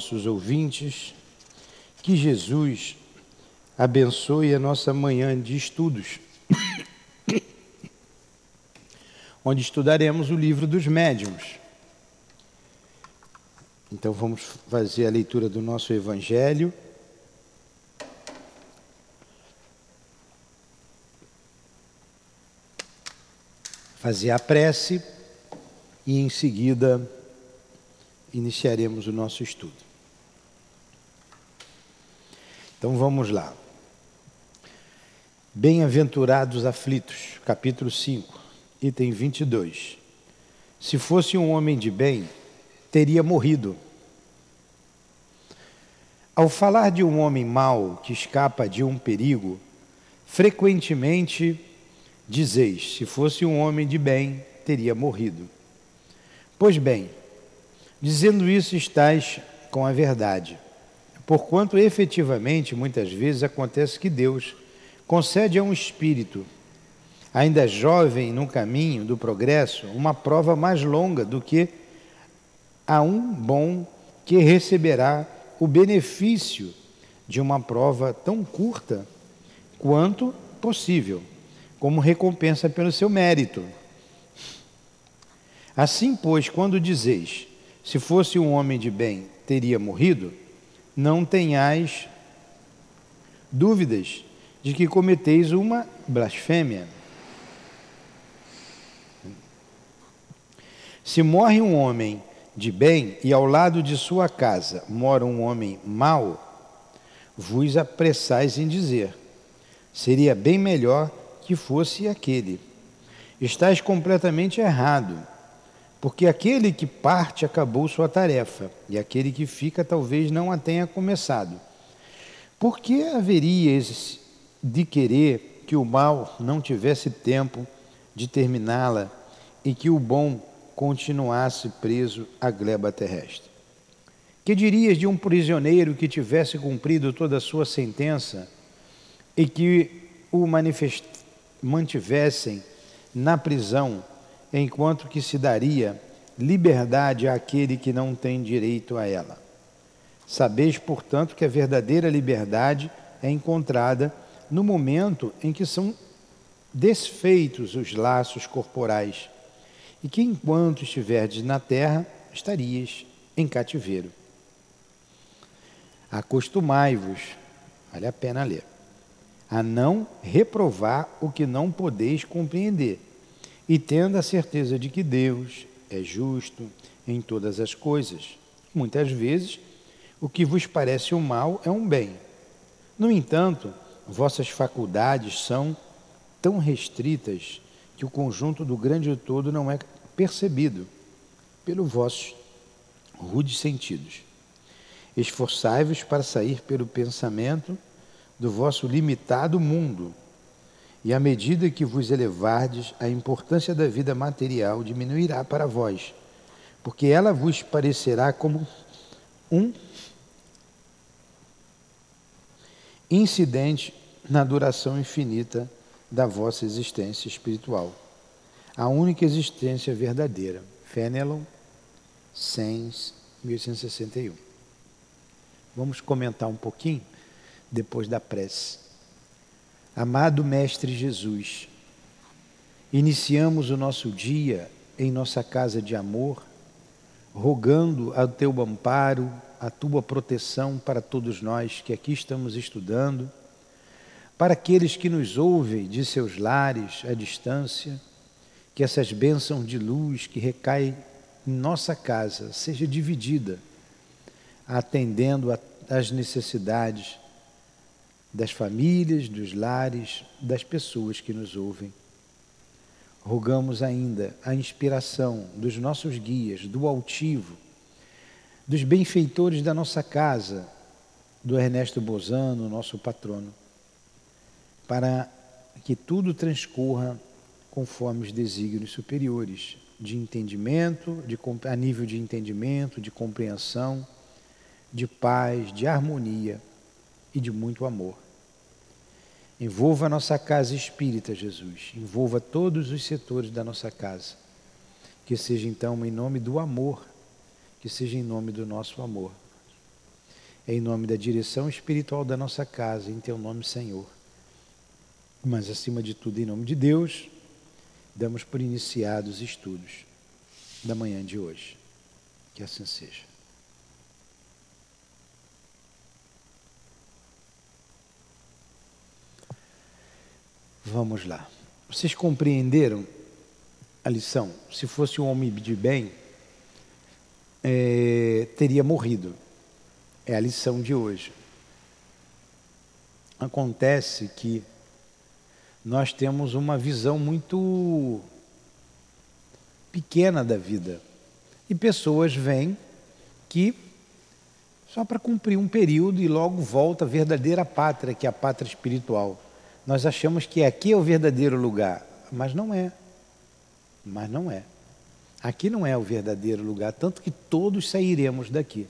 nossos ouvintes, que Jesus abençoe a nossa manhã de estudos, onde estudaremos o livro dos médiuns. Então vamos fazer a leitura do nosso Evangelho. Fazer a prece e em seguida iniciaremos o nosso estudo. Então vamos lá. Bem-aventurados aflitos, capítulo 5, item 22. Se fosse um homem de bem, teria morrido. Ao falar de um homem mau que escapa de um perigo, frequentemente dizeis: se fosse um homem de bem, teria morrido. Pois bem, Dizendo isso, estás com a verdade. Porquanto efetivamente, muitas vezes acontece que Deus concede a um espírito, ainda jovem no caminho do progresso, uma prova mais longa do que a um bom que receberá o benefício de uma prova tão curta quanto possível, como recompensa pelo seu mérito. Assim, pois, quando dizeis, se fosse um homem de bem, teria morrido, tenhais dúvidas de que cometeis uma blasfêmia. Se morre um homem de bem e ao lado de sua casa mora um homem mau, vos apressais em dizer: seria bem melhor que fosse aquele. Estais completamente errado porque aquele que parte acabou sua tarefa, e aquele que fica talvez não a tenha começado. Por que haverias de querer que o mal não tivesse tempo de terminá-la e que o bom continuasse preso à gleba terrestre? Que dirias de um prisioneiro que tivesse cumprido toda a sua sentença e que o mantivessem na prisão enquanto que se daria liberdade àquele que não tem direito a ela. Sabeis, portanto, que a verdadeira liberdade é encontrada no momento em que são desfeitos os laços corporais e que enquanto estiverdes na terra estarias em cativeiro. Acostumai-vos, vale a pena ler, a não reprovar o que não podeis compreender e tendo a certeza de que Deus é justo em todas as coisas. Muitas vezes, o que vos parece um mal é um bem. No entanto, vossas faculdades são tão restritas que o conjunto do grande todo não é percebido pelo vossos rudes sentidos. Esforçai-vos para sair pelo pensamento do vosso limitado mundo e à medida que vos elevardes, a importância da vida material diminuirá para vós, porque ela vos parecerá como um incidente na duração infinita da vossa existência espiritual. A única existência verdadeira. Fenelon, Sens, 1861. Vamos comentar um pouquinho depois da prece. Amado Mestre Jesus, iniciamos o nosso dia em nossa casa de amor, rogando ao teu amparo, a tua proteção para todos nós que aqui estamos estudando, para aqueles que nos ouvem de seus lares à distância, que essas bênçãos de luz que recaem em nossa casa seja dividida, atendendo às necessidades das famílias, dos lares, das pessoas que nos ouvem. Rogamos ainda a inspiração dos nossos guias, do altivo, dos benfeitores da nossa casa, do Ernesto Bozano, nosso patrono, para que tudo transcorra conforme os desígnios superiores de entendimento, de, a nível de entendimento, de compreensão, de paz, de harmonia e de muito amor. Envolva a nossa casa espírita, Jesus. Envolva todos os setores da nossa casa. Que seja então em nome do amor, que seja em nome do nosso amor. em nome da direção espiritual da nossa casa, em teu nome, Senhor. Mas, acima de tudo, em nome de Deus, damos por iniciados os estudos da manhã de hoje. Que assim seja. Vamos lá. Vocês compreenderam a lição? Se fosse um homem de bem, é, teria morrido. É a lição de hoje. Acontece que nós temos uma visão muito pequena da vida. E pessoas vêm que só para cumprir um período e logo volta a verdadeira pátria, que é a pátria espiritual. Nós achamos que aqui é o verdadeiro lugar, mas não é. Mas não é. Aqui não é o verdadeiro lugar, tanto que todos sairemos daqui.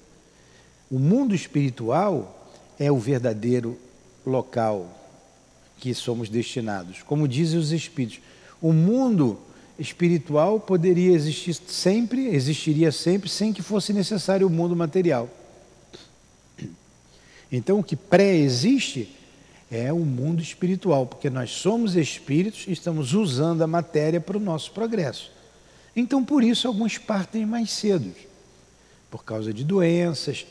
O mundo espiritual é o verdadeiro local que somos destinados. Como dizem os espíritos, o mundo espiritual poderia existir sempre, existiria sempre, sem que fosse necessário o mundo material. Então, o que pré-existe é o mundo espiritual, porque nós somos espíritos e estamos usando a matéria para o nosso progresso. Então, por isso, alguns partem mais cedo, por causa de doenças,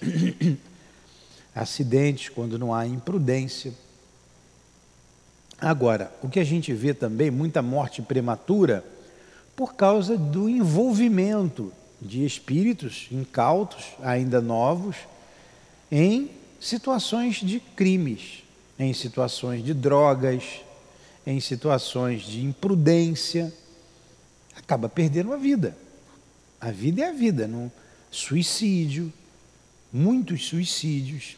acidentes, quando não há imprudência. Agora, o que a gente vê também, muita morte prematura, por causa do envolvimento de espíritos incautos, ainda novos, em situações de crimes em situações de drogas, em situações de imprudência, acaba perdendo a vida. A vida é a vida, não suicídio, muitos suicídios.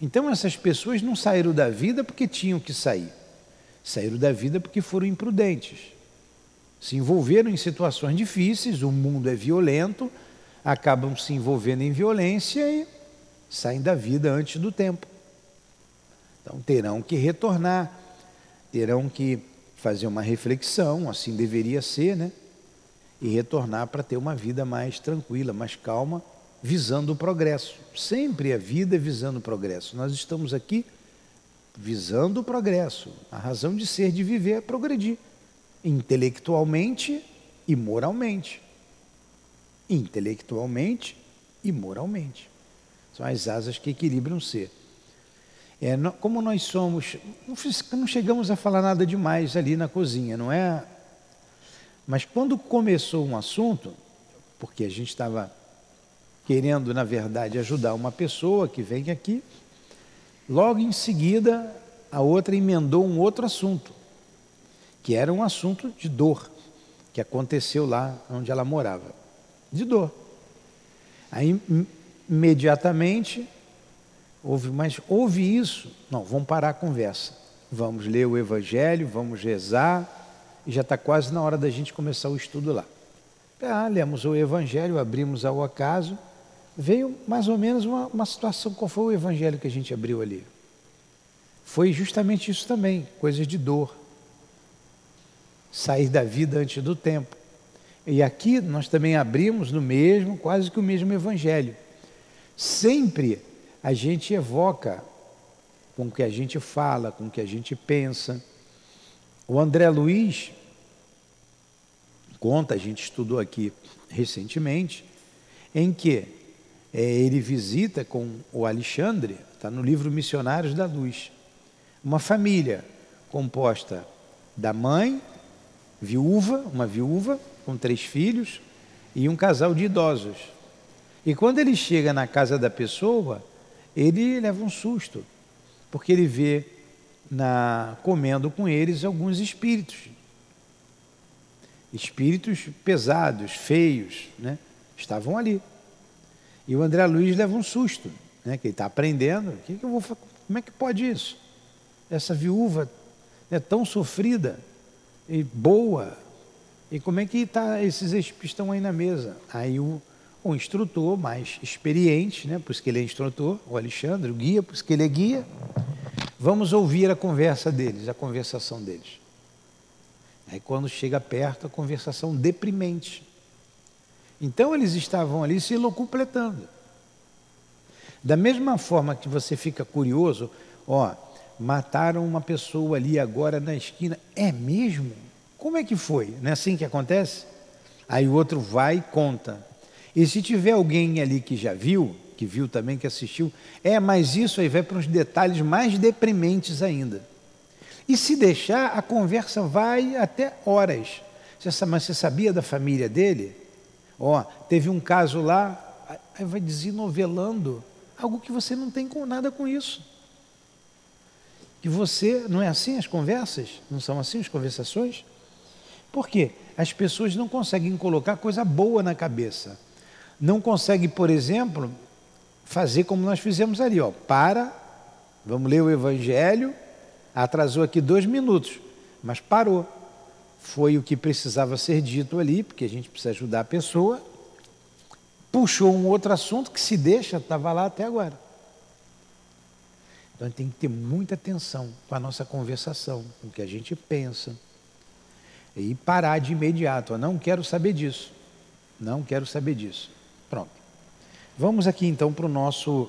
Então essas pessoas não saíram da vida porque tinham que sair. Saíram da vida porque foram imprudentes. Se envolveram em situações difíceis, o mundo é violento, acabam se envolvendo em violência e saem da vida antes do tempo. Então terão que retornar, terão que fazer uma reflexão, assim deveria ser, né? E retornar para ter uma vida mais tranquila, mais calma, visando o progresso. Sempre a vida é visando o progresso. Nós estamos aqui visando o progresso. A razão de ser, de viver, é progredir intelectualmente e moralmente. Intelectualmente e moralmente. São as asas que equilibram o ser. É, como nós somos, não chegamos a falar nada demais ali na cozinha, não é? Mas quando começou um assunto, porque a gente estava querendo, na verdade, ajudar uma pessoa que vem aqui, logo em seguida a outra emendou um outro assunto, que era um assunto de dor, que aconteceu lá onde ela morava, de dor. Aí, imediatamente, Houve, mas houve isso? Não, vamos parar a conversa. Vamos ler o Evangelho, vamos rezar, e já está quase na hora da gente começar o estudo lá. Ah, lemos o Evangelho, abrimos ao acaso, veio mais ou menos uma, uma situação. Qual foi o Evangelho que a gente abriu ali? Foi justamente isso também, coisas de dor. Sair da vida antes do tempo. E aqui nós também abrimos no mesmo, quase que o mesmo Evangelho. Sempre a gente evoca com o que a gente fala, com o que a gente pensa. O André Luiz conta, a gente estudou aqui recentemente, em que é, ele visita com o Alexandre, está no livro Missionários da Luz, uma família composta da mãe, viúva, uma viúva com três filhos e um casal de idosos. E quando ele chega na casa da pessoa, ele leva um susto, porque ele vê na comendo com eles alguns espíritos. Espíritos pesados, feios, né? Estavam ali. E o André Luiz leva um susto, né? Que ele está aprendendo. Que que eu vou, como é que pode isso? Essa viúva é tão sofrida e boa. E como é que tá, esses espíritos estão aí na mesa? Aí o, um instrutor mais experiente, né? por isso que ele é instrutor, o Alexandre, o guia, por isso que ele é guia. Vamos ouvir a conversa deles, a conversação deles. Aí quando chega perto, a conversação deprimente. Então eles estavam ali se locupletando. Da mesma forma que você fica curioso, ó, mataram uma pessoa ali agora na esquina. É mesmo? Como é que foi? Não é assim que acontece? Aí o outro vai e conta. E se tiver alguém ali que já viu, que viu também, que assistiu, é, mas isso aí vai para uns detalhes mais deprimentes ainda. E se deixar, a conversa vai até horas. Mas você sabia da família dele? Ó, teve um caso lá, aí vai desinovelando algo que você não tem com nada com isso. Que você, não é assim as conversas? Não são assim as conversações? Por quê? As pessoas não conseguem colocar coisa boa na cabeça. Não conseguem, por exemplo, fazer como nós fizemos ali, ó. Para, vamos ler o Evangelho, atrasou aqui dois minutos, mas parou. Foi o que precisava ser dito ali, porque a gente precisa ajudar a pessoa. Puxou um outro assunto que se deixa, estava lá até agora. Então tem que ter muita atenção com a nossa conversação, com o que a gente pensa. E parar de imediato. não quero saber disso. Não quero saber disso. Vamos aqui então para o nosso,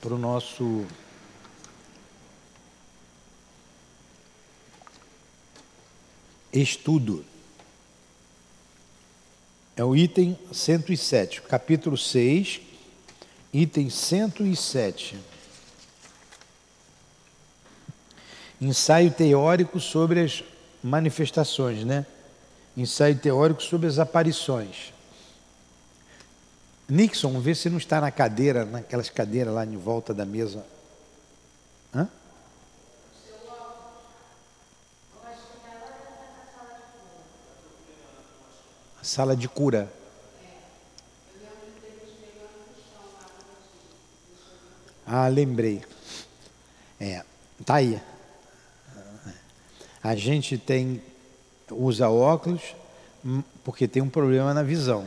para o nosso estudo. É o item 107, capítulo 6, item 107. Ensaio teórico sobre as manifestações, né? Ensaio teórico sobre as aparições. Nixon, vê se não está na cadeira, naquelas cadeiras lá em volta da mesa. Hã? sala de cura. Ah, lembrei. É, tá aí. A gente tem usa óculos hum, porque tem um problema na visão.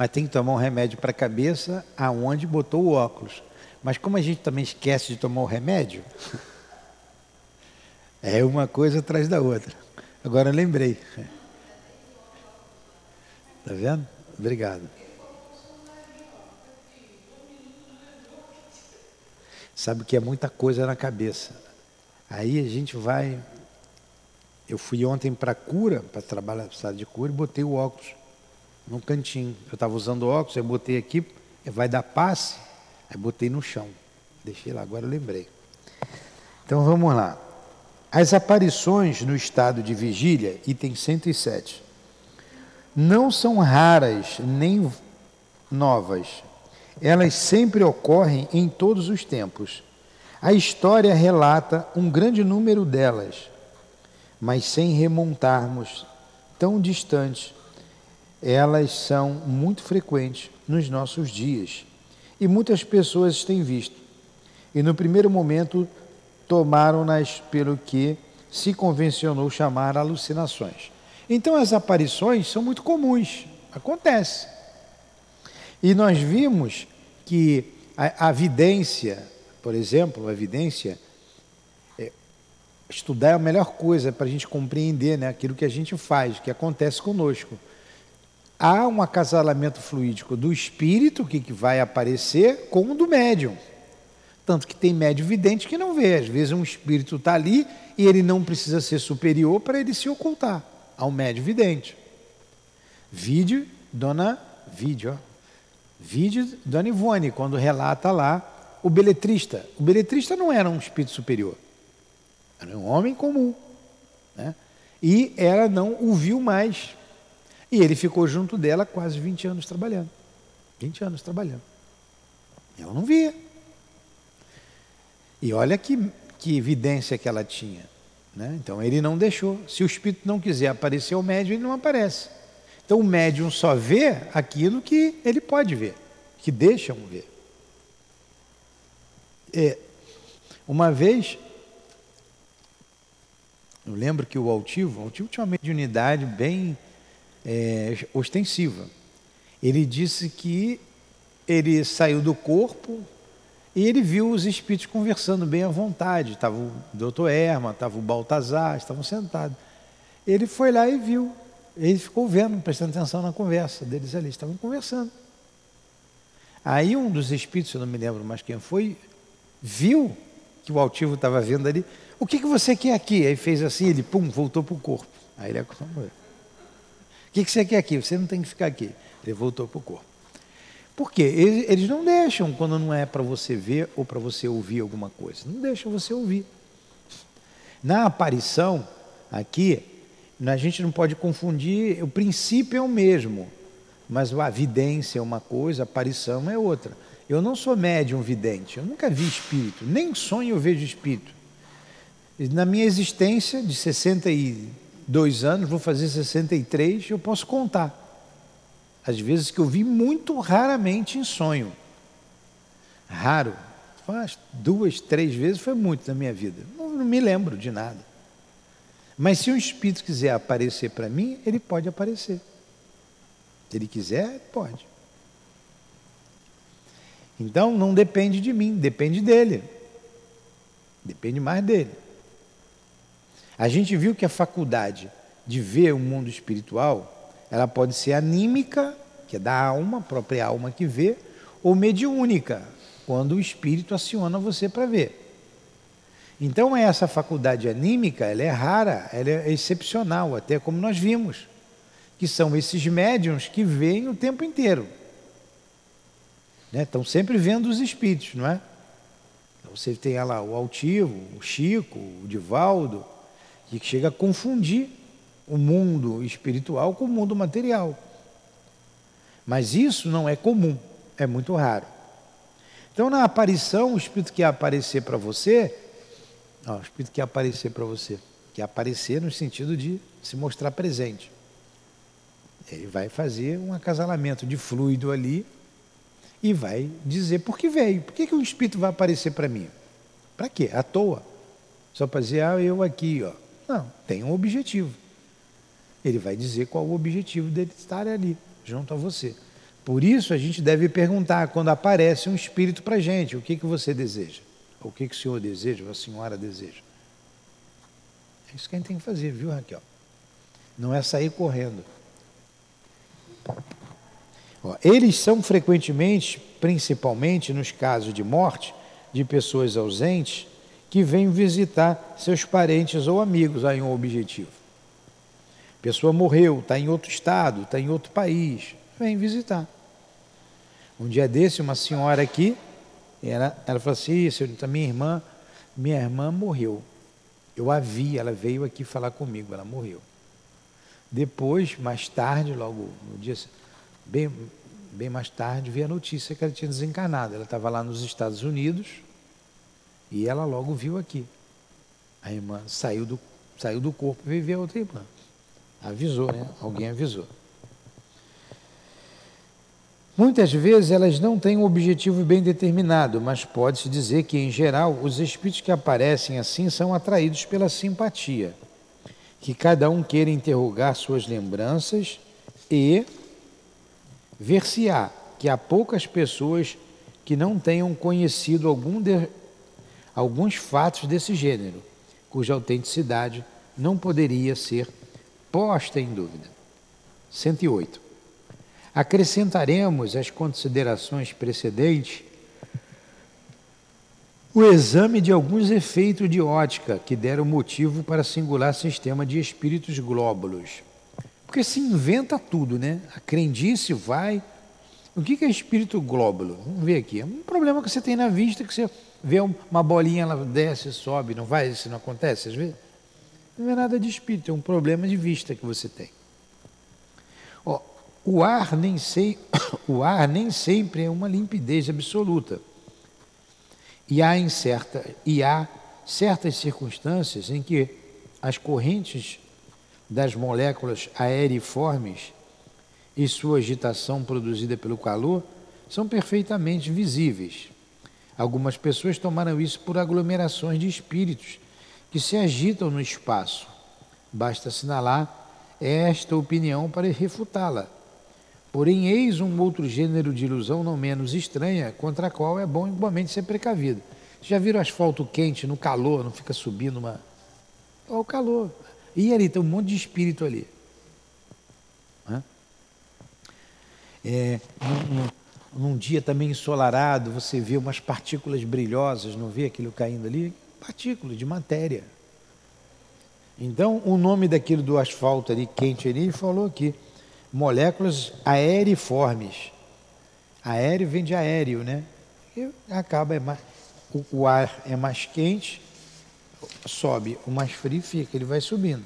Mas tem que tomar um remédio para a cabeça aonde botou o óculos. Mas como a gente também esquece de tomar o remédio, é uma coisa atrás da outra. Agora lembrei. Está vendo? Obrigado. Sabe que é muita coisa na cabeça. Aí a gente vai. Eu fui ontem para cura, para trabalhar na sala de cura, e botei o óculos num cantinho. Eu estava usando óculos, eu botei aqui, vai dar passe, aí botei no chão. Deixei lá, agora lembrei. Então vamos lá. As aparições no estado de vigília, item 107 não são raras nem novas. Elas sempre ocorrem em todos os tempos. A história relata um grande número delas, mas sem remontarmos tão distantes, elas são muito frequentes nos nossos dias e muitas pessoas têm visto. E no primeiro momento tomaram-nas pelo que se convencionou chamar alucinações. Então as aparições são muito comuns, acontece. E nós vimos que a, a vidência, por exemplo, a vidência, é, estudar é a melhor coisa para a gente compreender né, aquilo que a gente faz, que acontece conosco. Há um acasalamento fluídico do espírito, que, vai aparecer, com o do médium. Tanto que tem médium vidente que não vê. Às vezes um espírito está ali e ele não precisa ser superior para ele se ocultar ao médio vidente. Vídeo, dona vídeo, vídeo dona Ivone, quando relata lá o beletrista. O beletrista não era um espírito superior, era um homem comum. Né? E ela não o viu mais. E ele ficou junto dela quase 20 anos trabalhando. 20 anos trabalhando. Ela não via. E olha que, que evidência que ela tinha. Né? Então ele não deixou. Se o espírito não quiser aparecer ao médium, ele não aparece. Então o médium só vê aquilo que ele pode ver, que deixam ver. É, uma vez, eu lembro que o altivo, o altivo tinha uma mediunidade bem é, ostensiva. Ele disse que ele saiu do corpo, e ele viu os espíritos conversando bem à vontade. Estava o doutor Erma, estava o Baltazar, estavam sentados. Ele foi lá e viu. Ele ficou vendo, prestando atenção na conversa deles ali. Estavam conversando. Aí um dos espíritos, eu não me lembro mais quem foi, viu que o altivo estava vendo ali. O que, que você quer aqui? Aí fez assim, ele pum, voltou para o corpo. Aí ele acostumou. O que, você quer aqui? Você não tem que ficar aqui. Ele voltou para o corpo. Por quê? Eles não deixam quando não é para você ver ou para você ouvir alguma coisa. Não deixam você ouvir. Na aparição, aqui, a gente não pode confundir, o princípio é o mesmo, mas a vidência é uma coisa, a aparição é outra. Eu não sou médium vidente, eu nunca vi espírito, nem sonho eu vejo espírito. Na minha existência de 62 anos, vou fazer 63, eu posso contar. As vezes que eu vi muito raramente em sonho. Raro. Umas duas, três vezes foi muito na minha vida. Não, não me lembro de nada. Mas se um espírito quiser aparecer para mim, ele pode aparecer. Se ele quiser, pode. Então não depende de mim, depende dele. Depende mais dele. A gente viu que a faculdade de ver o mundo espiritual, ela pode ser anímica, que é da alma, a própria alma que vê, ou mediúnica, quando o espírito aciona você para ver. Então essa faculdade anímica, ela é rara, ela é excepcional, até como nós vimos, que são esses médiums que veem o tempo inteiro. Né? Estão sempre vendo os espíritos, não é? Então, você tem lá o Altivo, o Chico, o Divaldo, que chega a confundir o mundo espiritual com o mundo material. Mas isso não é comum, é muito raro. Então, na aparição, o espírito que aparecer para você, ó, o espírito que aparecer para você, que aparecer no sentido de se mostrar presente. Ele vai fazer um acasalamento de fluido ali e vai dizer por que veio. Por que, que um espírito vai aparecer para mim? Para quê? À toa. Só para dizer, ah, eu aqui, ó. Não, tem um objetivo. Ele vai dizer qual o objetivo dele estar ali, junto a você. Por isso a gente deve perguntar quando aparece um espírito para gente, o que, que você deseja? O que, que o senhor deseja, ou a senhora deseja? É isso que a gente tem que fazer, viu, Raquel? Não é sair correndo. Ó, eles são frequentemente, principalmente nos casos de morte de pessoas ausentes, que vêm visitar seus parentes ou amigos aí um objetivo. A pessoa morreu, está em outro estado, está em outro país, vem visitar. Um dia desse, uma senhora aqui, ela, ela falou assim, senhorita, minha irmã, minha irmã morreu. Eu a vi, ela veio aqui falar comigo, ela morreu. Depois, mais tarde, logo no dia, bem, bem mais tarde, vi a notícia que ela tinha desencarnado. Ela estava lá nos Estados Unidos e ela logo viu aqui. A irmã saiu do, saiu do corpo e veio ver a outra irmã. Avisou, né? Alguém avisou. Muitas vezes elas não têm um objetivo bem determinado, mas pode-se dizer que, em geral, os espíritos que aparecem assim são atraídos pela simpatia, que cada um queira interrogar suas lembranças e ver-se-á que há poucas pessoas que não tenham conhecido algum de, alguns fatos desse gênero, cuja autenticidade não poderia ser posta em dúvida. 108. Acrescentaremos às considerações precedentes o exame de alguns efeitos de ótica que deram motivo para singular sistema de espíritos glóbulos. Porque se inventa tudo, né? A crendice vai. O que é espírito glóbulo? Vamos ver aqui. É um problema que você tem na vista, que você vê uma bolinha, ela desce, sobe, não vai? Isso não acontece às vezes? Não é nada de espírito, é um problema de vista que você tem. O ar nem, sei, o ar nem sempre é uma limpidez absoluta. E há, em certa, e há certas circunstâncias em que as correntes das moléculas aeriformes e sua agitação produzida pelo calor são perfeitamente visíveis. Algumas pessoas tomaram isso por aglomerações de espíritos que se agitam no espaço. Basta assinalar esta opinião para refutá-la. Porém, eis um outro gênero de ilusão não menos estranha, contra a qual é bom igualmente ser precavido. Já viram asfalto quente no calor, não fica subindo uma. Olha o calor. E ali tem um monte de espírito ali. É, no, no, num dia também ensolarado, você vê umas partículas brilhosas, não vê aquilo caindo ali? Partículas de matéria. Então, o nome daquilo do asfalto ali, quente ali, falou aqui, moléculas aeriformes. Aéreo vem de aéreo, né? E acaba, é mais, o, o ar é mais quente, sobe, o mais frio fica, ele vai subindo.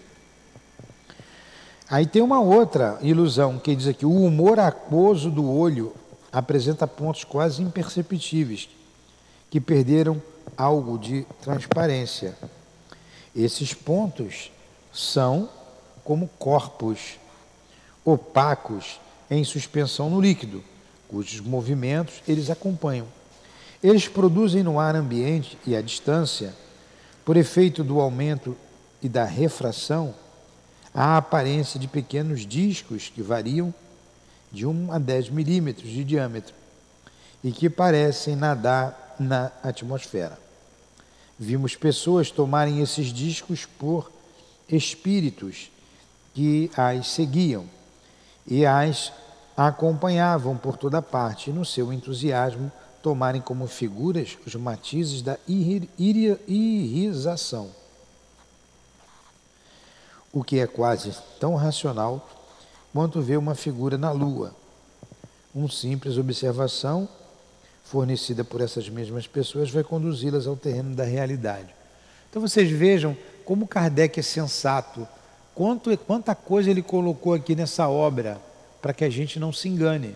Aí tem uma outra ilusão que diz aqui: o humor aquoso do olho apresenta pontos quase imperceptíveis que perderam algo de transparência. Esses pontos são como corpos opacos em suspensão no líquido, cujos movimentos eles acompanham. Eles produzem no ar ambiente e à distância, por efeito do aumento e da refração, a aparência de pequenos discos que variam de 1 a 10 milímetros de diâmetro e que parecem nadar na atmosfera. Vimos pessoas tomarem esses discos por espíritos que as seguiam e as acompanhavam por toda parte, no seu entusiasmo tomarem como figuras os matizes da irização o que é quase tão racional quanto ver uma figura na Lua. Uma simples observação fornecida por essas mesmas pessoas vai conduzi-las ao terreno da realidade. Então vocês vejam como Kardec é sensato, quanto, quanta coisa ele colocou aqui nessa obra para que a gente não se engane.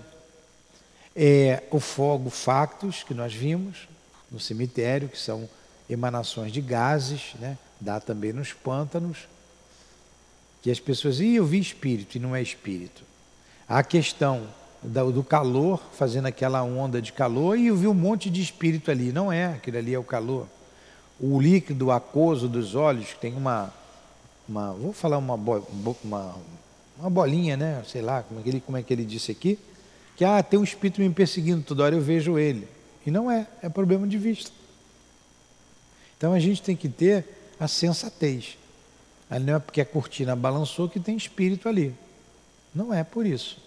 É, o fogo factos que nós vimos no cemitério, que são emanações de gases, né? dá também nos pântanos que as pessoas dizem, eu vi espírito e não é espírito. A questão do calor, fazendo aquela onda de calor, e eu vi um monte de espírito ali. Não é, aquilo ali é o calor. O líquido aquoso dos olhos, que tem uma, uma vou falar uma, uma, uma bolinha, né? Sei lá, como é, que ele, como é que ele disse aqui, que ah, tem um espírito me perseguindo, toda hora eu vejo ele. E não é, é problema de vista. Então a gente tem que ter a sensatez. Não é porque a cortina balançou que tem espírito ali. Não é por isso.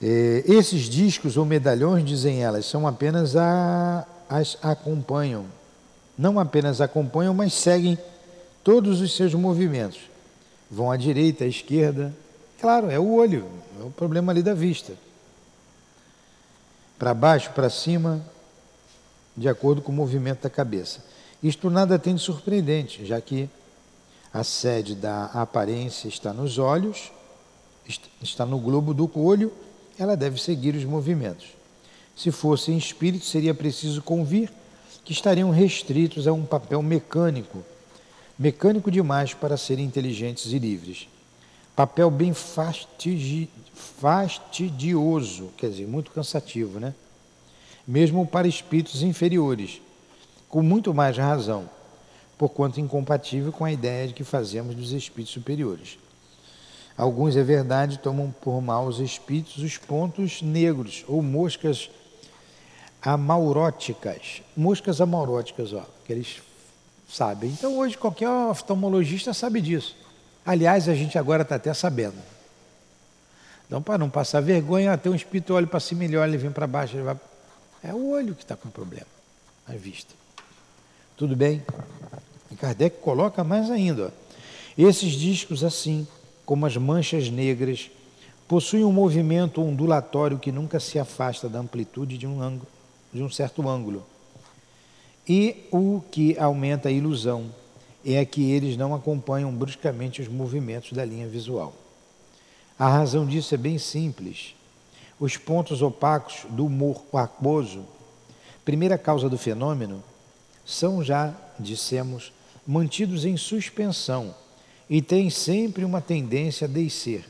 É, esses discos ou medalhões, dizem elas, são apenas a, as acompanham. Não apenas acompanham, mas seguem todos os seus movimentos. Vão à direita, à esquerda. Claro, é o olho, é o problema ali da vista. Para baixo, para cima, de acordo com o movimento da cabeça. Isto nada tem de surpreendente, já que a sede da aparência está nos olhos, está no globo do olho, ela deve seguir os movimentos. Se fossem espíritos, seria preciso convir que estariam restritos a um papel mecânico, mecânico demais para serem inteligentes e livres. Papel bem fastidi fastidioso, quer dizer, muito cansativo, né? Mesmo para espíritos inferiores, com muito mais razão, porquanto incompatível com a ideia de que fazemos dos espíritos superiores. Alguns, é verdade, tomam por maus espíritos os pontos negros ou moscas amauróticas. Moscas amauróticas, ó, que eles sabem. Então, hoje, qualquer oftalmologista sabe disso. Aliás, a gente agora está até sabendo. Então, para não passar vergonha, tem um espírito olha para cima, ele olha, ele vem para baixo, ele vai é o olho que está com problema, a vista. Tudo bem? E Kardec coloca mais ainda. Ó. Esses discos, assim como as manchas negras, possuem um movimento ondulatório que nunca se afasta da amplitude de um, ângulo, de um certo ângulo. E o que aumenta a ilusão é que eles não acompanham bruscamente os movimentos da linha visual. A razão disso é bem simples. Os pontos opacos do humor aquoso, primeira causa do fenômeno, são já, dissemos, mantidos em suspensão e têm sempre uma tendência a descer.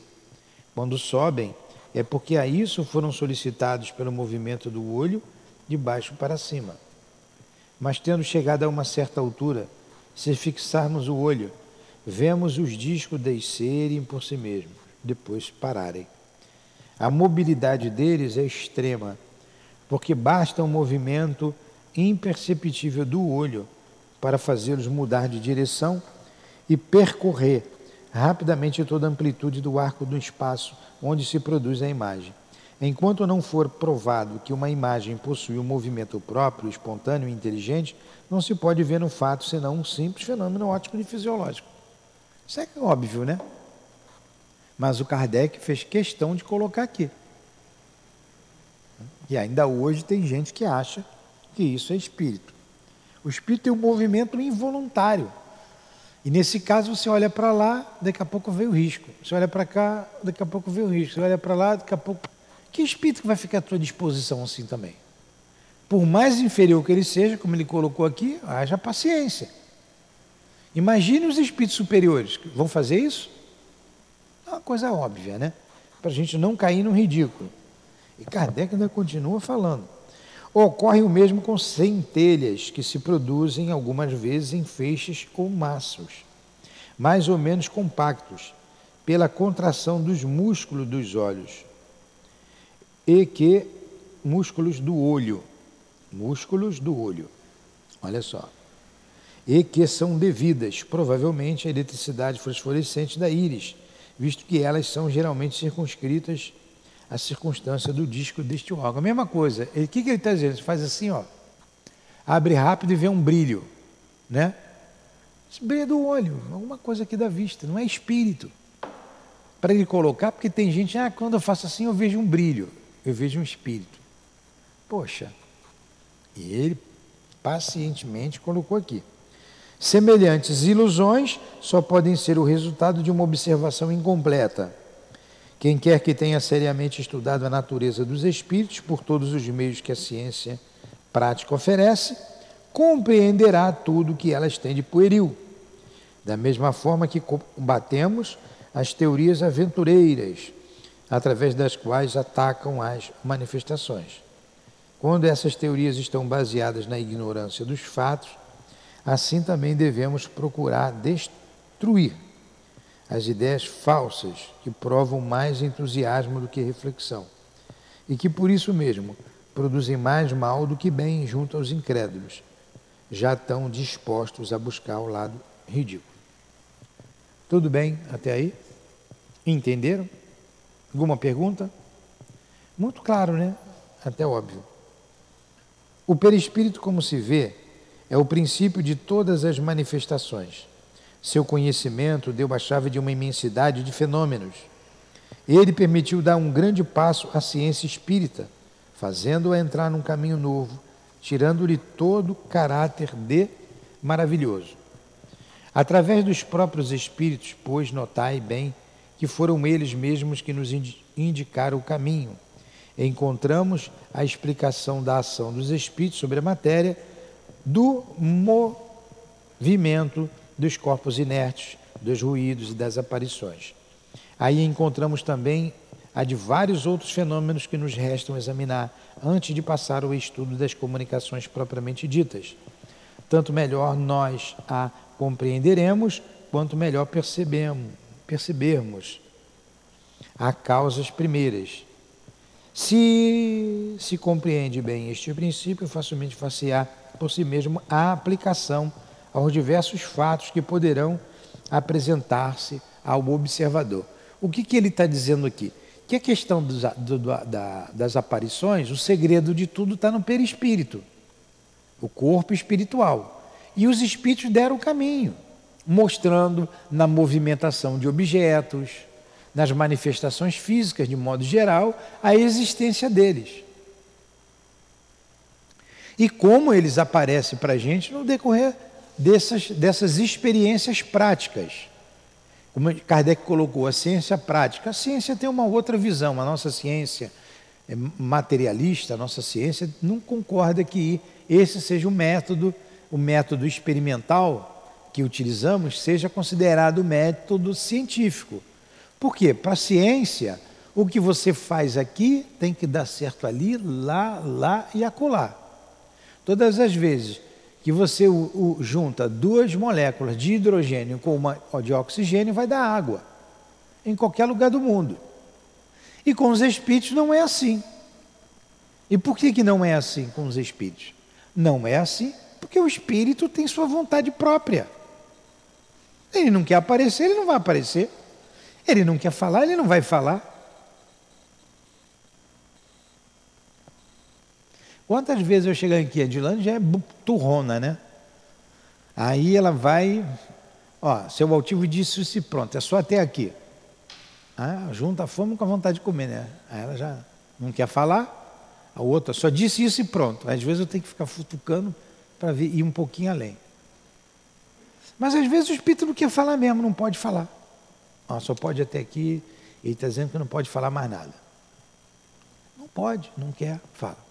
Quando sobem, é porque a isso foram solicitados pelo movimento do olho de baixo para cima. Mas tendo chegado a uma certa altura, se fixarmos o olho, vemos os discos descerem por si mesmos, depois pararem. A mobilidade deles é extrema, porque basta um movimento imperceptível do olho para fazê-los mudar de direção e percorrer rapidamente toda a amplitude do arco do espaço onde se produz a imagem. Enquanto não for provado que uma imagem possui um movimento próprio, espontâneo e inteligente, não se pode ver no fato senão um simples fenômeno óptico e fisiológico. Isso é óbvio, né? Mas o Kardec fez questão de colocar aqui. E ainda hoje tem gente que acha que isso é espírito. O espírito tem um movimento involuntário. E nesse caso você olha para lá, daqui a pouco vem o risco. Você olha para cá, daqui a pouco vem o risco. Você olha para lá, daqui a pouco. Que espírito que vai ficar à tua disposição assim também? Por mais inferior que ele seja, como ele colocou aqui, haja paciência. Imagine os espíritos superiores. Vão fazer isso? É uma coisa óbvia, né? Para a gente não cair no ridículo. E Kardec ainda continua falando. Ocorre o mesmo com centelhas, que se produzem algumas vezes em feixes ou maços, mais ou menos compactos, pela contração dos músculos dos olhos, e que músculos do olho, músculos do olho, olha só, e que são devidas, provavelmente, à eletricidade fosforescente da íris, visto que elas são geralmente circunscritas à circunstância do disco deste órgão. A mesma coisa, o que, que ele está dizendo? Ele faz assim, ó, abre rápido e vê um brilho, né? Esse brilho é do olho, alguma coisa aqui da vista, não é espírito. Para ele colocar, porque tem gente, ah, quando eu faço assim eu vejo um brilho, eu vejo um espírito. Poxa, e ele pacientemente colocou aqui. Semelhantes ilusões só podem ser o resultado de uma observação incompleta. Quem quer que tenha seriamente estudado a natureza dos espíritos por todos os meios que a ciência prática oferece, compreenderá tudo que elas têm de pueril. Da mesma forma que combatemos as teorias aventureiras, através das quais atacam as manifestações. Quando essas teorias estão baseadas na ignorância dos fatos, assim também devemos procurar destruir as ideias falsas que provam mais entusiasmo do que reflexão e que por isso mesmo produzem mais mal do que bem junto aos incrédulos, já tão dispostos a buscar o lado ridículo. Tudo bem até aí? Entenderam? Alguma pergunta? Muito claro, né? Até óbvio. O perispírito, como se vê, é o princípio de todas as manifestações. Seu conhecimento deu a chave de uma imensidade de fenômenos. Ele permitiu dar um grande passo à ciência espírita, fazendo-a entrar num caminho novo, tirando-lhe todo o caráter de maravilhoso. Através dos próprios espíritos, pois, notai bem que foram eles mesmos que nos indicaram o caminho. Encontramos a explicação da ação dos espíritos sobre a matéria do movimento dos corpos inertes, dos ruídos e das aparições. Aí encontramos também a de vários outros fenômenos que nos restam examinar antes de passar ao estudo das comunicações propriamente ditas. Tanto melhor nós a compreenderemos, quanto melhor percebemos, percebermos a causas primeiras. Se se compreende bem este princípio, facilmente far-se-á por si mesmo a aplicação aos diversos fatos que poderão apresentar-se ao observador. O que, que ele está dizendo aqui? Que a questão dos, do, da, das aparições, o segredo de tudo está no perispírito, o corpo espiritual. E os espíritos deram o caminho, mostrando na movimentação de objetos, nas manifestações físicas, de modo geral, a existência deles e como eles aparecem para a gente no decorrer dessas, dessas experiências práticas. Como Kardec colocou, a ciência prática. A ciência tem uma outra visão. A nossa ciência é materialista, a nossa ciência não concorda que esse seja o método, o método experimental que utilizamos seja considerado método científico. Por quê? Para a ciência, o que você faz aqui tem que dar certo ali, lá, lá e acolá. Todas as vezes que você o, o, junta duas moléculas de hidrogênio com uma de oxigênio, vai dar água em qualquer lugar do mundo. E com os espíritos não é assim. E por que, que não é assim com os espíritos? Não é assim porque o espírito tem sua vontade própria. Ele não quer aparecer, ele não vai aparecer. Ele não quer falar, ele não vai falar. Quantas vezes eu chego aqui, a Dilane já é turrona, né? Aí ela vai, ó, seu altivo disse isso e pronto, é só até aqui. Ah, junta a fome com a vontade de comer, né? Aí ela já não quer falar, a outra só disse isso e pronto. Às vezes eu tenho que ficar futucando para ir um pouquinho além. Mas às vezes o espírito não quer falar mesmo, não pode falar. Ó, só pode até aqui, ele está dizendo que não pode falar mais nada. Não pode, não quer, fala.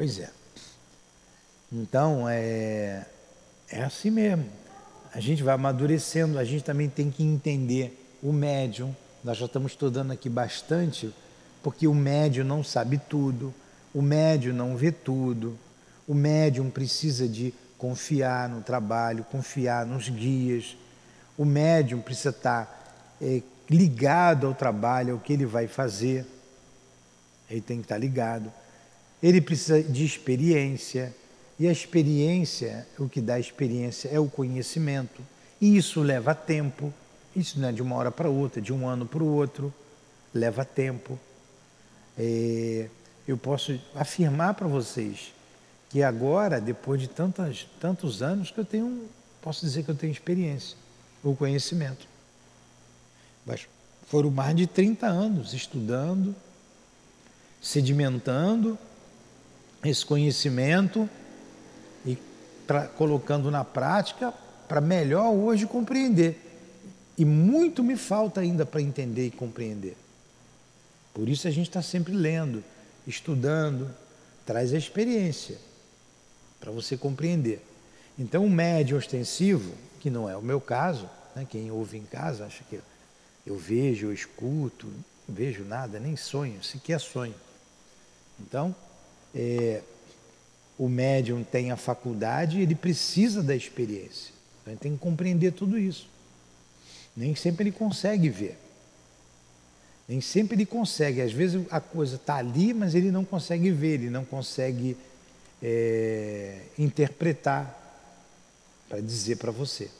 Pois é. Então, é, é assim mesmo. A gente vai amadurecendo, a gente também tem que entender o médium. Nós já estamos estudando aqui bastante, porque o médium não sabe tudo, o médium não vê tudo, o médium precisa de confiar no trabalho, confiar nos guias. O médium precisa estar é, ligado ao trabalho, ao que ele vai fazer. Ele tem que estar ligado. Ele precisa de experiência, e a experiência, o que dá experiência é o conhecimento, e isso leva tempo. Isso não é de uma hora para outra, de um ano para o outro, leva tempo. É, eu posso afirmar para vocês que agora, depois de tantas, tantos anos, que eu tenho, posso dizer que eu tenho experiência, o conhecimento. Mas foram mais de 30 anos estudando, sedimentando esse conhecimento colocando na prática para melhor hoje compreender. E muito me falta ainda para entender e compreender. Por isso a gente está sempre lendo, estudando, traz a experiência para você compreender. Então, o médio ostensivo, que não é o meu caso, né, quem ouve em casa acha que eu vejo, eu escuto, não vejo nada, nem sonho, sequer sonho. Então, é, o médium tem a faculdade ele precisa da experiência. Então, ele tem que compreender tudo isso. Nem sempre ele consegue ver. Nem sempre ele consegue. Às vezes a coisa está ali, mas ele não consegue ver, ele não consegue é, interpretar para dizer para você.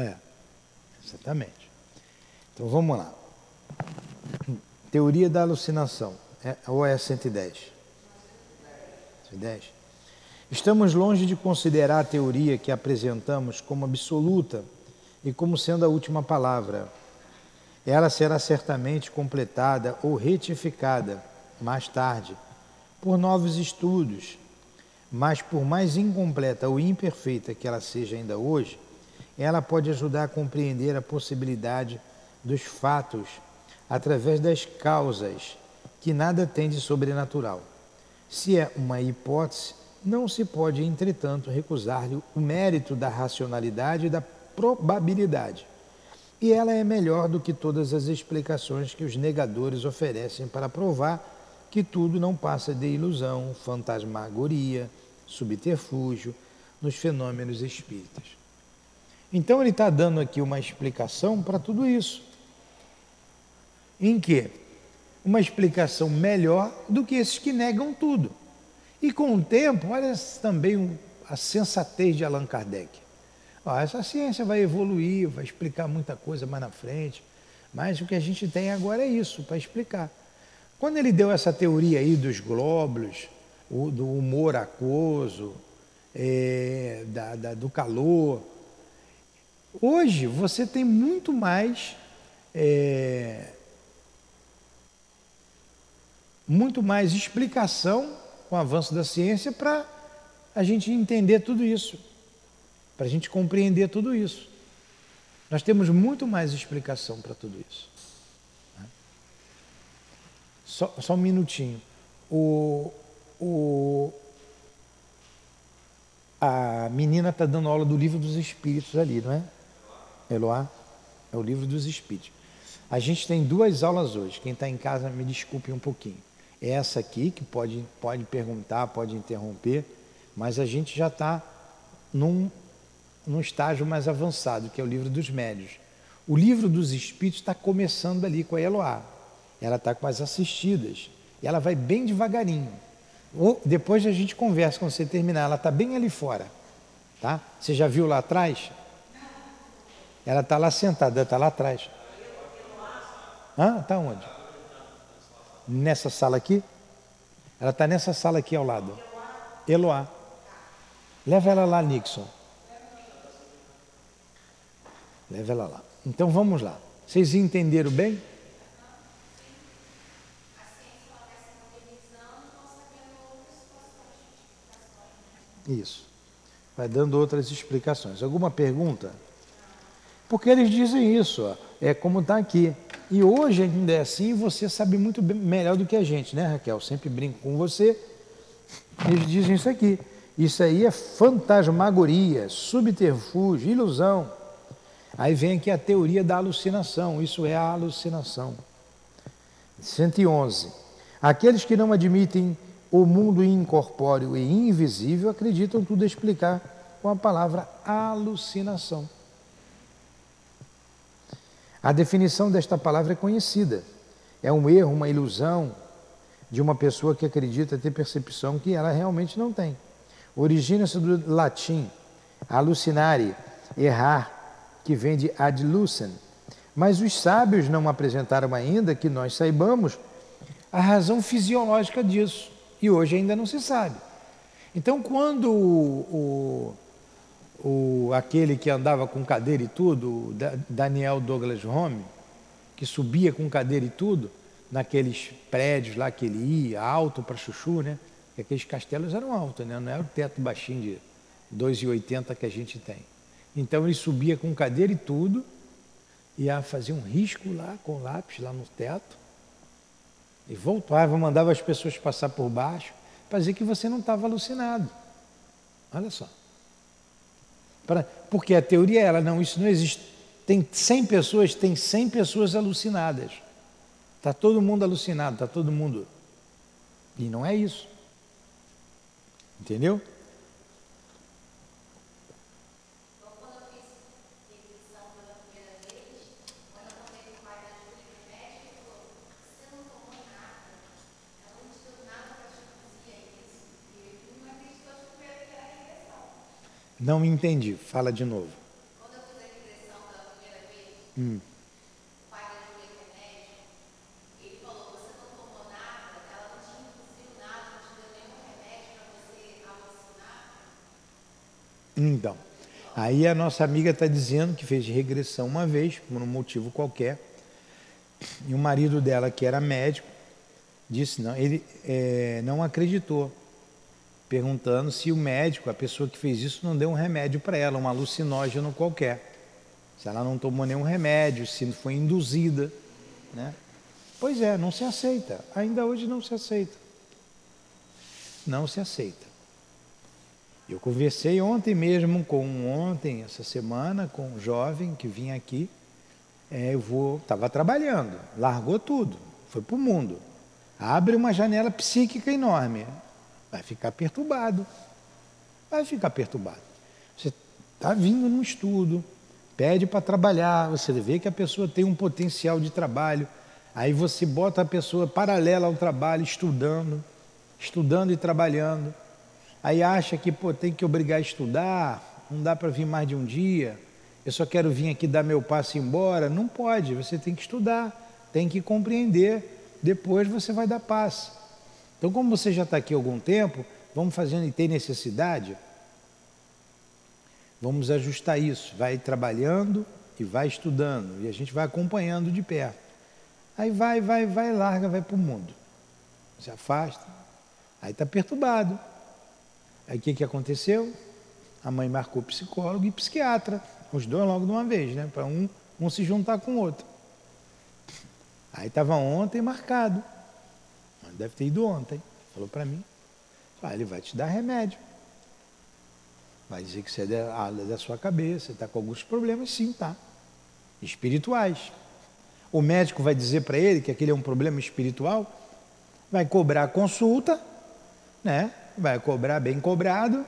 É, exatamente. Então vamos lá. Teoria da alucinação. É, ou é 110? 110. Estamos longe de considerar a teoria que apresentamos como absoluta e como sendo a última palavra. Ela será certamente completada ou retificada mais tarde por novos estudos, mas por mais incompleta ou imperfeita que ela seja ainda hoje, ela pode ajudar a compreender a possibilidade dos fatos através das causas, que nada tem de sobrenatural. Se é uma hipótese, não se pode, entretanto, recusar-lhe o mérito da racionalidade e da probabilidade. E ela é melhor do que todas as explicações que os negadores oferecem para provar que tudo não passa de ilusão, fantasmagoria, subterfúgio nos fenômenos espíritas. Então ele está dando aqui uma explicação para tudo isso. Em que? Uma explicação melhor do que esses que negam tudo. E com o tempo, olha também a sensatez de Allan Kardec. Ó, essa ciência vai evoluir, vai explicar muita coisa mais na frente, mas o que a gente tem agora é isso, para explicar. Quando ele deu essa teoria aí dos glóbulos, do humor aquoso, é, da, da, do calor, Hoje você tem muito mais é, muito mais explicação com o avanço da ciência para a gente entender tudo isso, para a gente compreender tudo isso. Nós temos muito mais explicação para tudo isso. Né? Só, só um minutinho. O, o, a menina está dando aula do livro dos Espíritos ali, não é? Eloá? É o livro dos Espíritos. A gente tem duas aulas hoje. Quem está em casa, me desculpe um pouquinho. É essa aqui, que pode, pode perguntar, pode interromper, mas a gente já está num, num estágio mais avançado, que é o livro dos médios. O livro dos Espíritos está começando ali com a Eloá. Ela está com as assistidas. E ela vai bem devagarinho. Ou, depois a gente conversa quando você terminar. Ela está bem ali fora. Tá? Você já viu lá atrás? Ela está lá sentada, está lá atrás. Está onde? Nessa sala aqui? Ela está nessa sala aqui ao lado. Eloá. Leva ela lá, Nixon. Leva ela lá. Então vamos lá. Vocês entenderam bem? Isso. Vai dando outras explicações. Alguma pergunta? Porque eles dizem isso, ó, é como está aqui. E hoje ainda é assim, você sabe muito bem, melhor do que a gente, né, Raquel? Sempre brinco com você. Eles dizem isso aqui. Isso aí é fantasmagoria, subterfúgio, ilusão. Aí vem aqui a teoria da alucinação. Isso é a alucinação. 111. Aqueles que não admitem o mundo incorpóreo e invisível acreditam tudo explicar com a palavra alucinação. A definição desta palavra é conhecida. É um erro, uma ilusão de uma pessoa que acredita ter percepção que ela realmente não tem. Origina-se do latim alucinare, errar, que vem de ad lucem. Mas os sábios não apresentaram ainda que nós saibamos a razão fisiológica disso. E hoje ainda não se sabe. Então, quando o, o, aquele que andava com cadeira e tudo, Daniel Douglas Home, que subia com cadeira e tudo, naqueles prédios lá que ele ia, alto para chuchu, né? Porque aqueles castelos eram altos, né? Não era o teto baixinho de 2,80 que a gente tem. Então ele subia com cadeira e tudo, ia fazer um risco lá com lápis lá no teto, e voltava, mandava as pessoas passar por baixo, para dizer que você não estava alucinado. Olha só. Porque a teoria é ela, não, isso não existe. Tem 100 pessoas, tem 100 pessoas alucinadas. Está todo mundo alucinado, está todo mundo. E não é isso. Entendeu? Não entendi. Fala de novo. Quando eu fiz a regressão pela primeira vez, hum. o pai da Júlia que é ele falou, você não tomou nada, ela não te induziu nada, não te deu nenhum remédio para você alucinar? Então, aí a nossa amiga está dizendo que fez regressão uma vez, por um motivo qualquer, e o marido dela, que era médico, disse não, ele é, não acreditou perguntando se o médico, a pessoa que fez isso, não deu um remédio para ela, um alucinógeno qualquer. Se ela não tomou nenhum remédio, se foi induzida. Né? Pois é, não se aceita. Ainda hoje não se aceita. Não se aceita. Eu conversei ontem mesmo com ontem, essa semana, com um jovem que vinha aqui. É, eu vou, estava trabalhando, largou tudo, foi para o mundo. Abre uma janela psíquica enorme. Vai ficar perturbado. Vai ficar perturbado. Você está vindo num estudo, pede para trabalhar, você vê que a pessoa tem um potencial de trabalho, aí você bota a pessoa paralela ao trabalho, estudando, estudando e trabalhando. Aí acha que pô, tem que obrigar a estudar, não dá para vir mais de um dia, eu só quero vir aqui dar meu passo e ir embora. Não pode, você tem que estudar, tem que compreender, depois você vai dar passo. Então, como você já está aqui há algum tempo, vamos fazendo e tem necessidade, vamos ajustar isso. Vai trabalhando e vai estudando, e a gente vai acompanhando de perto. Aí vai, vai, vai, larga, vai para o mundo. Se afasta. Aí está perturbado. Aí o que, que aconteceu? A mãe marcou psicólogo e psiquiatra, os dois logo de uma vez, né? Para um, um se juntar com o outro. Aí estava ontem marcado. Deve ter ido ontem. Falou para mim. Ah, ele vai te dar remédio. Vai dizer que você é da, da sua cabeça, está com alguns problemas, sim, tá. Espirituais. O médico vai dizer para ele que aquele é um problema espiritual, vai cobrar consulta, né? Vai cobrar bem cobrado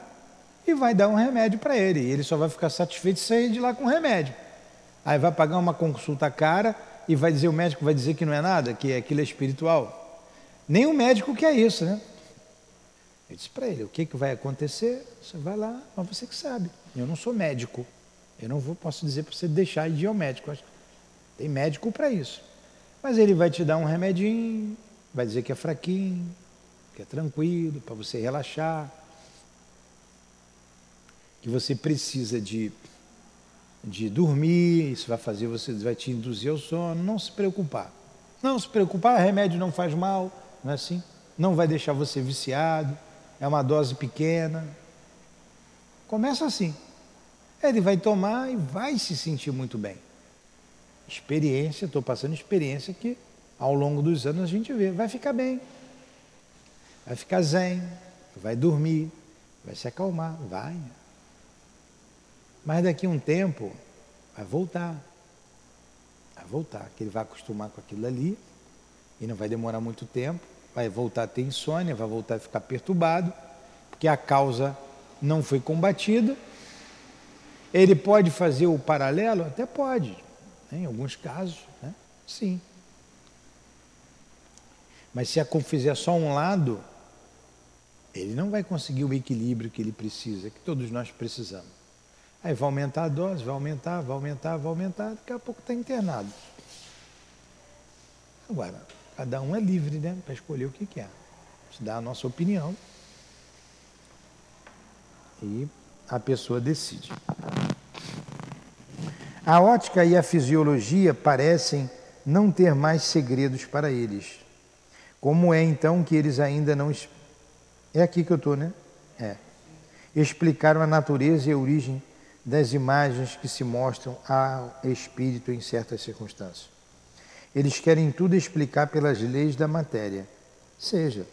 e vai dar um remédio para ele. E ele só vai ficar satisfeito sair de lá com remédio. Aí vai pagar uma consulta cara e vai dizer o médico vai dizer que não é nada, que aquilo é espiritual. Nem o médico quer isso, né? Eu disse para ele, o que, que vai acontecer? Você vai lá, mas você que sabe. Eu não sou médico. Eu não vou, posso dizer para você deixar de ir ao médico. Tem médico para isso. Mas ele vai te dar um remedinho, vai dizer que é fraquinho, que é tranquilo, para você relaxar. Que você precisa de, de dormir, isso vai fazer você, vai te induzir ao sono. Não se preocupar. Não se preocupar, remédio não faz mal, não é assim? Não vai deixar você viciado é uma dose pequena. Começa assim. Ele vai tomar e vai se sentir muito bem. Experiência, estou passando experiência que ao longo dos anos a gente vê, vai ficar bem. Vai ficar zen, vai dormir, vai se acalmar, vai. Mas daqui a um tempo vai voltar. Vai voltar, que ele vai acostumar com aquilo ali e não vai demorar muito tempo vai voltar a ter insônia, vai voltar a ficar perturbado, porque a causa não foi combatida. Ele pode fazer o paralelo? Até pode, né? em alguns casos, né? sim. Mas se a fizer só um lado, ele não vai conseguir o equilíbrio que ele precisa, que todos nós precisamos. Aí vai aumentar a dose, vai aumentar, vai aumentar, vai aumentar, daqui a pouco está internado. Agora, Cada um é livre, né? Para escolher o que quer. Se dá a nossa opinião. E a pessoa decide. A ótica e a fisiologia parecem não ter mais segredos para eles. Como é então que eles ainda não. É aqui que eu estou, né? É. Explicaram a natureza e a origem das imagens que se mostram ao espírito em certas circunstâncias. Eles querem tudo explicar pelas leis da matéria. Seja,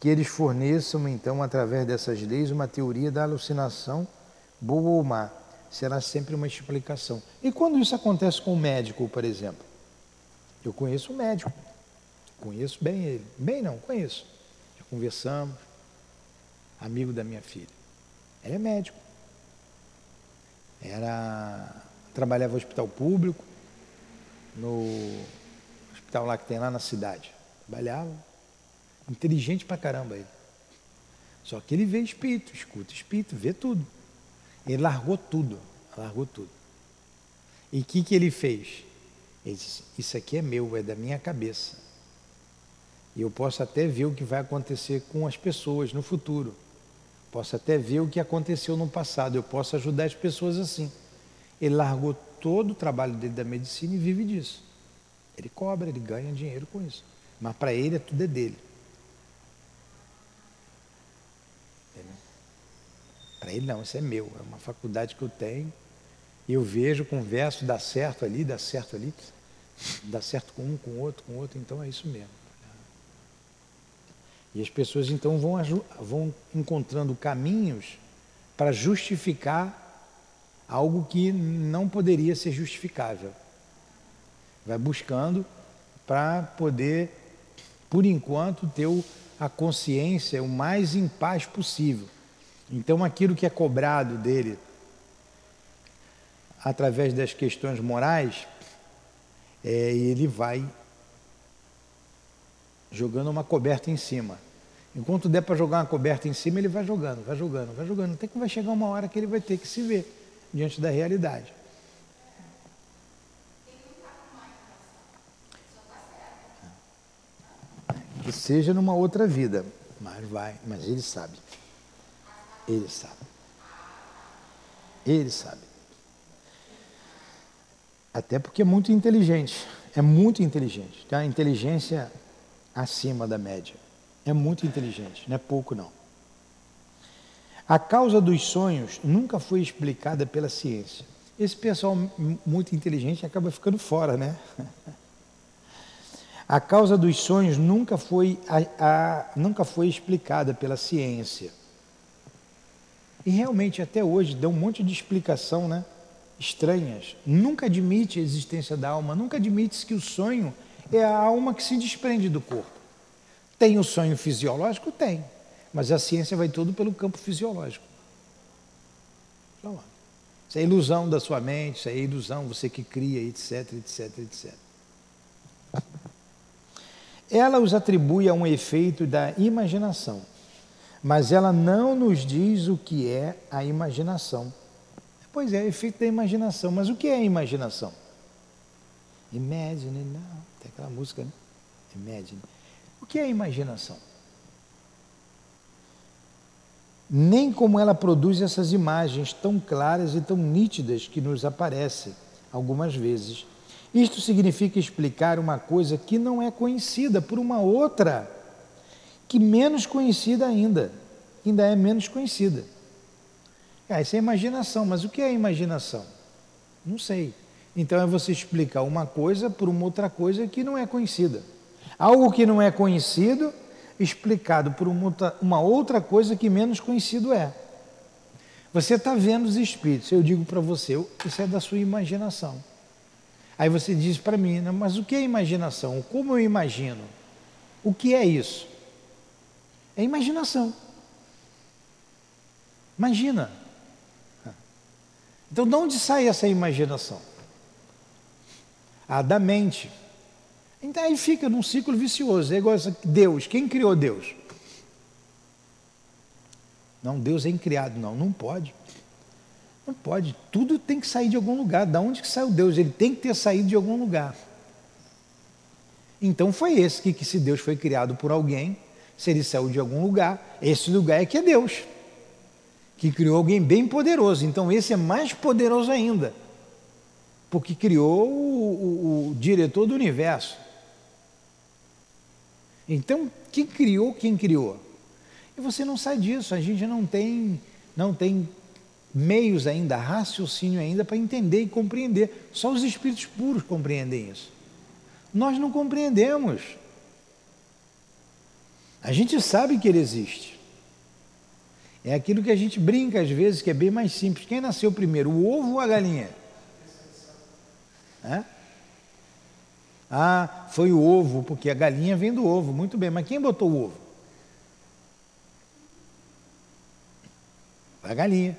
que eles forneçam então, através dessas leis, uma teoria da alucinação, boa ou má. Será sempre uma explicação. E quando isso acontece com o médico, por exemplo? Eu conheço o médico, conheço bem ele. Bem não, conheço. Já conversamos, amigo da minha filha. Ele é médico. Era trabalhava no hospital público, no hospital lá que tem lá na cidade. Trabalhava. Inteligente pra caramba ele. Só que ele vê espírito, escuta espírito, vê tudo. Ele largou tudo, largou tudo. E o que, que ele fez? Ele disse, isso aqui é meu, é da minha cabeça. E eu posso até ver o que vai acontecer com as pessoas no futuro. Posso até ver o que aconteceu no passado. Eu posso ajudar as pessoas assim. Ele largou todo o trabalho dele da medicina e vive disso. Ele cobra, ele ganha dinheiro com isso. Mas para ele é tudo é dele. Para ele não, isso é meu, é uma faculdade que eu tenho. Eu vejo, converso, dá certo ali, dá certo ali, dá certo com um, com outro, com outro, então é isso mesmo. E as pessoas então vão, vão encontrando caminhos para justificar algo que não poderia ser justificável. Vai buscando para poder, por enquanto, ter a consciência o mais em paz possível. Então, aquilo que é cobrado dele através das questões morais, é, ele vai jogando uma coberta em cima. Enquanto der para jogar uma coberta em cima, ele vai jogando, vai jogando, vai jogando. Até que vai chegar uma hora que ele vai ter que se ver diante da realidade. Que seja numa outra vida, mas vai, mas ele sabe. Ele sabe. Ele sabe. Até porque é muito inteligente. É muito inteligente. Tem uma inteligência acima da média. É muito inteligente, não é pouco não. A causa dos sonhos nunca foi explicada pela ciência. Esse pessoal muito inteligente acaba ficando fora, né? A causa dos sonhos nunca foi, a, a, nunca foi explicada pela ciência. E realmente até hoje dá um monte de explicação, né? Estranhas. Nunca admite a existência da alma, nunca admite que o sonho é a alma que se desprende do corpo. Tem o sonho fisiológico? Tem. Mas a ciência vai tudo pelo campo fisiológico. Isso é ilusão da sua mente, isso é ilusão, você que cria, etc, etc, etc. Ela os atribui a um efeito da imaginação, mas ela não nos diz o que é a imaginação. Pois é, efeito da imaginação, mas o que é a imaginação? Imagine now, tem aquela música, né? Imagine. O que é a imaginação? Nem como ela produz essas imagens tão claras e tão nítidas que nos aparecem algumas vezes isto significa explicar uma coisa que não é conhecida por uma outra, que menos conhecida ainda, ainda é menos conhecida. Ah, isso é imaginação, mas o que é imaginação? Não sei. Então é você explicar uma coisa por uma outra coisa que não é conhecida. Algo que não é conhecido, explicado por uma outra coisa que menos conhecido é. Você está vendo os espíritos, eu digo para você, isso é da sua imaginação. Aí você diz para mim, mas o que é imaginação? Como eu imagino? O que é isso? É imaginação. Imagina. Então, de onde sai essa imaginação? Ah, da mente. Então aí fica num ciclo vicioso. É igual Deus. Quem criou Deus? Não, Deus é incriado. Não, não pode. Não pode. Tudo tem que sair de algum lugar. Da onde que saiu Deus? Ele tem que ter saído de algum lugar. Então foi esse que, que se Deus foi criado por alguém, se ele saiu de algum lugar, esse lugar é que é Deus, que criou alguém bem poderoso. Então esse é mais poderoso ainda, porque criou o, o, o diretor do universo. Então, quem criou, quem criou? E você não sai disso, a gente não tem, não tem meios ainda, raciocínio ainda para entender e compreender. Só os espíritos puros compreendem isso. Nós não compreendemos. A gente sabe que ele existe. É aquilo que a gente brinca às vezes, que é bem mais simples. Quem nasceu primeiro, o ovo ou a galinha? É? Ah, foi o ovo, porque a galinha vem do ovo. Muito bem, mas quem botou o ovo? A galinha.